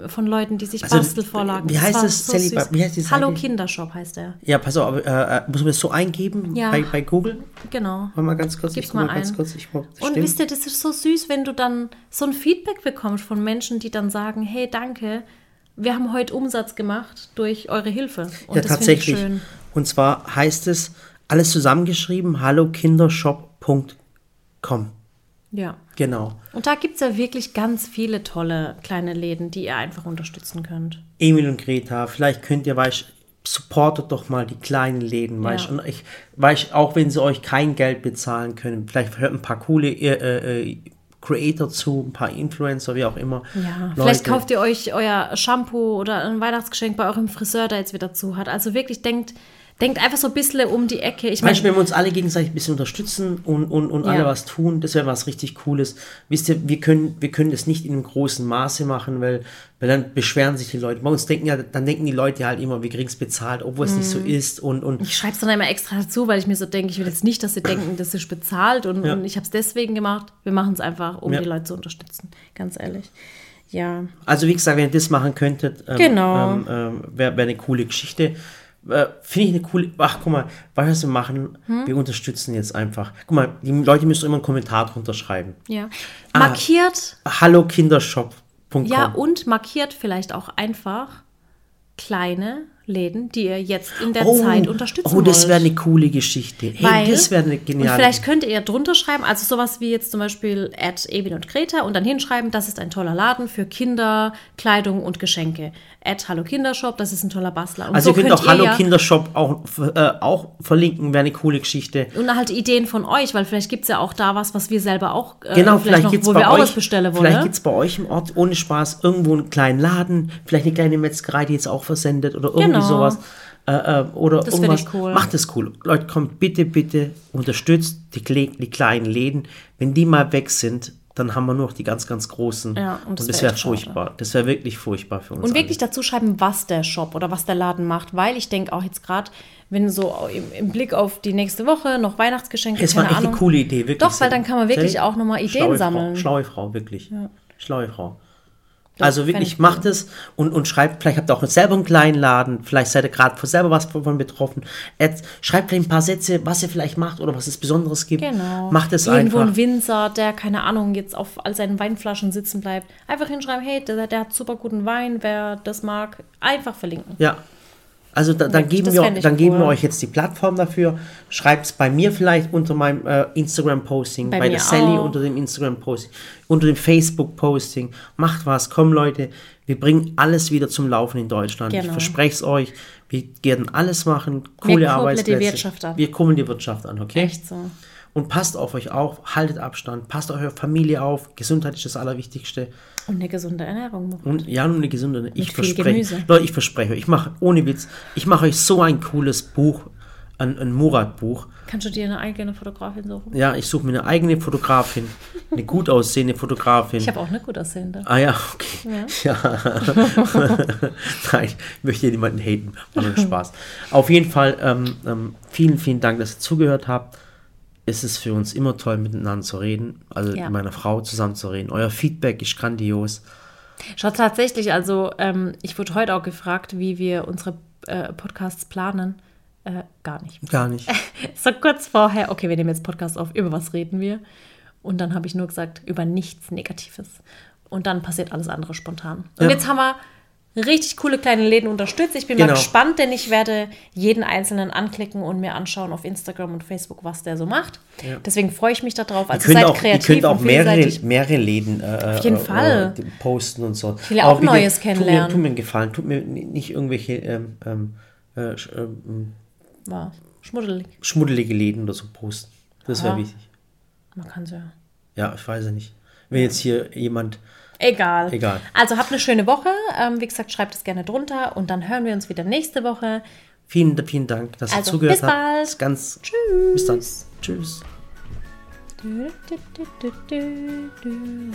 von Leuten, die sich Also, Bastelvorlagen. wie heißt das, Sally, wie heißt? Hallo Kindershop heißt der. Ja, pass auf, äh, muss man das so eingeben Ja. bei, bei Google? Genau. Warte mal ganz kurz, Gib's ich mal mal ganz ein. kurz. Ich, Und stimmt. wisst ihr, das ist so süß, wenn du dann so ein Feedback bekommst von Menschen, die dann sagen, hey, danke, wir haben heute Umsatz gemacht durch eure Hilfe. Und ja, das tatsächlich. finde ich schön. Und zwar heißt es, alles zusammengeschrieben, hallokindershop.com. komm. Ja. Genau. Und da gibt es ja wirklich ganz viele tolle kleine Läden, die ihr einfach unterstützen könnt. Emil und Greta, vielleicht könnt ihr, weißt supportet doch mal die kleinen Läden, weißt Ja. Und ich weiß, auch wenn sie euch kein Geld bezahlen können, vielleicht hört ein paar coole äh, äh, Creator zu, ein paar Influencer, wie auch immer. Ja, Leute. vielleicht kauft ihr euch euer Shampoo oder ein Weihnachtsgeschenk bei eurem Friseur, der jetzt wieder zu hat. Also wirklich denkt, denkt einfach so ein bisschen um die Ecke. Ich meine, wenn wir uns alle gegenseitig ein bisschen unterstützen und, und, und alle Ja. was tun, das wäre was richtig Cooles. Wisst ihr, wir können, wir können das nicht in einem großen Maße machen, weil, weil dann beschweren sich die Leute. Bei uns denken ja, dann denken die Leute halt immer, wir kriegen es bezahlt, obwohl es nicht so Mhm. ist. Und, und ich schreibe es dann immer extra dazu, weil ich mir so denke, ich will jetzt nicht, dass sie denken, das ist bezahlt und, Ja. und ich habe es deswegen gemacht. Wir machen es einfach, um Ja. die Leute zu unterstützen. Ganz ehrlich. Ja. Also wie gesagt, wenn ihr das machen könntet, ähm, Genau. ähm, ähm, wäre wär eine coole Geschichte. Äh, Finde ich eine coole. Ach, guck mal, weißt du, was wir machen? Hm? Wir unterstützen jetzt einfach. Guck mal, die Leute müssen immer einen Kommentar drunter schreiben. Ja. Ah. Markiert hallokindershop.com. Ja, und markiert vielleicht auch einfach kleine Läden, die ihr jetzt in der Zeit unterstützen Oh, das wollt. wäre eine coole Geschichte. Hey, Weil, das wäre eine Und geniale. vielleicht könnt ihr drunter schreiben, also sowas wie jetzt zum Beispiel at Evin und Greta und dann hinschreiben, das ist ein toller Laden für Kinder, Kleidung und Geschenke. At Hallo Kindershop, das ist ein toller Bastler. Und also so ihr könnt auch ihr Hallo ja- Kindershop auch, äh, auch verlinken, wäre eine coole Geschichte. Und halt Ideen von euch, weil vielleicht gibt es ja auch da was, was wir selber auch, äh, Genau, vielleicht, vielleicht, noch, gibt's wo bei wir auch euch, was bestellen wollen. Vielleicht ne? gibt es bei euch im Ort ohne Spaß irgendwo einen kleinen Laden, vielleicht eine kleine Metzgerei, die jetzt auch versendet oder irgendwie Genau. sowas. Äh, äh, oder Das irgendwas. ich cool. Macht es cool. Leute, kommt bitte, bitte, unterstützt die, die kleinen Läden. Wenn die mal weg sind, dann haben wir nur noch die ganz, ganz großen. Ja, und das das, wär wäre schade. furchtbar. Das wäre wirklich furchtbar für uns. Und wirklich alle. dazu schreiben, was der Shop oder was der Laden macht, weil ich denke auch jetzt gerade, wenn so im, im Blick auf die nächste Woche noch Weihnachtsgeschenke, Es war echt eine Ahnung. coole Idee, wirklich. Doch, weil dann kann man wirklich auch nochmal Ideen schlaue sammeln. Frau, schlaue Frau, wirklich. Schlaue Frau. Also wirklich, ich macht es und, und schreibt, vielleicht habt ihr auch selber einen kleinen Laden, vielleicht seid ihr gerade selber was davon betroffen. Jetzt schreibt vielleicht ein paar Sätze, was ihr vielleicht macht oder was es Besonderes gibt. Genau. Macht es Irgendwo einfach. ein Winzer, der, keine Ahnung, jetzt auf all seinen Weinflaschen sitzen bleibt. Einfach hinschreiben, hey, der, der hat super guten Wein, wer das mag, einfach verlinken. Ja. Also da, dann, geben wir, ich dann geben wir cool. euch jetzt die Plattform dafür. Schreibt es bei mir vielleicht unter meinem äh, Instagram-Posting, Bei bei, der Sally auch. unter dem Instagram-Posting, unter dem Facebook-Posting. Macht was, komm Leute, wir bringen alles wieder zum Laufen in Deutschland. Ich Genau. verspreche es euch. Wir werden alles machen, Wir coole kurbeln die Arbeitsplätze. Wirtschaft an. Wir kurbeln die Wirtschaft an, okay? Echt so. Und passt auf euch auf, haltet Abstand, passt auf eure Familie auf. Gesundheit ist das Allerwichtigste. Und eine gesunde Ernährung. noch. Und ja, nur eine gesunde. Ich viel verspreche. Leute, ich verspreche euch, ich mache ohne Witz, ich mache euch so ein cooles Buch, ein, ein Murat-Buch. Kannst du dir eine eigene Fotografin suchen? Ja, ich suche mir eine eigene Fotografin, eine gut aussehende Fotografin. Ich habe auch eine gut aussehende. Ah ja, okay. Ja. Nein, ich möchte hier niemanden haten. War nur Spaß. Auf jeden Fall, ähm, ähm, vielen, vielen Dank, dass ihr zugehört habt. Es ist für uns immer toll, miteinander zu reden. Also Ja. mit meiner Frau zusammen zu reden. Euer Feedback ist grandios. Schaut tatsächlich, also ähm, ich wurde heute auch gefragt, wie wir unsere äh, Podcasts planen. Äh, gar nicht. Gar nicht. So kurz vorher, okay, wir nehmen jetzt Podcast auf, über was reden wir? Und dann habe ich nur gesagt, über nichts Negatives. Und dann passiert alles andere spontan. Und Ja. jetzt haben wir richtig coole kleine Läden unterstützt. Ich bin mal Genau. gespannt, denn ich werde jeden einzelnen anklicken und mir anschauen auf Instagram und Facebook, was der so macht. Deswegen freue ich mich darauf. Ihr Also könnt seid auch, ihr kreativ könnt auch mehrere, mehrere Läden äh, Auf jeden äh, Fall. Äh, posten und so. will ja auch bitte, Neues tut mir, kennenlernen. tut mir einen Gefallen, tut mir ni- nicht irgendwelche ähm, ähm, äh, ähm, War schmuddelig. schmuddelige Läden oder so posten. Das wäre wichtig. Man kann es ja. Ja, ich weiß ja nicht. Wenn jetzt hier jemand. Egal. Egal. Also habt eine schöne Woche. Ähm, wie gesagt, schreibt es gerne drunter und dann hören wir uns wieder nächste Woche. Vielen, vielen Dank, dass ihr Also, zugehört bis habt. bald. Ist Ganz, Bis dann. Tschüss. Du, du, du.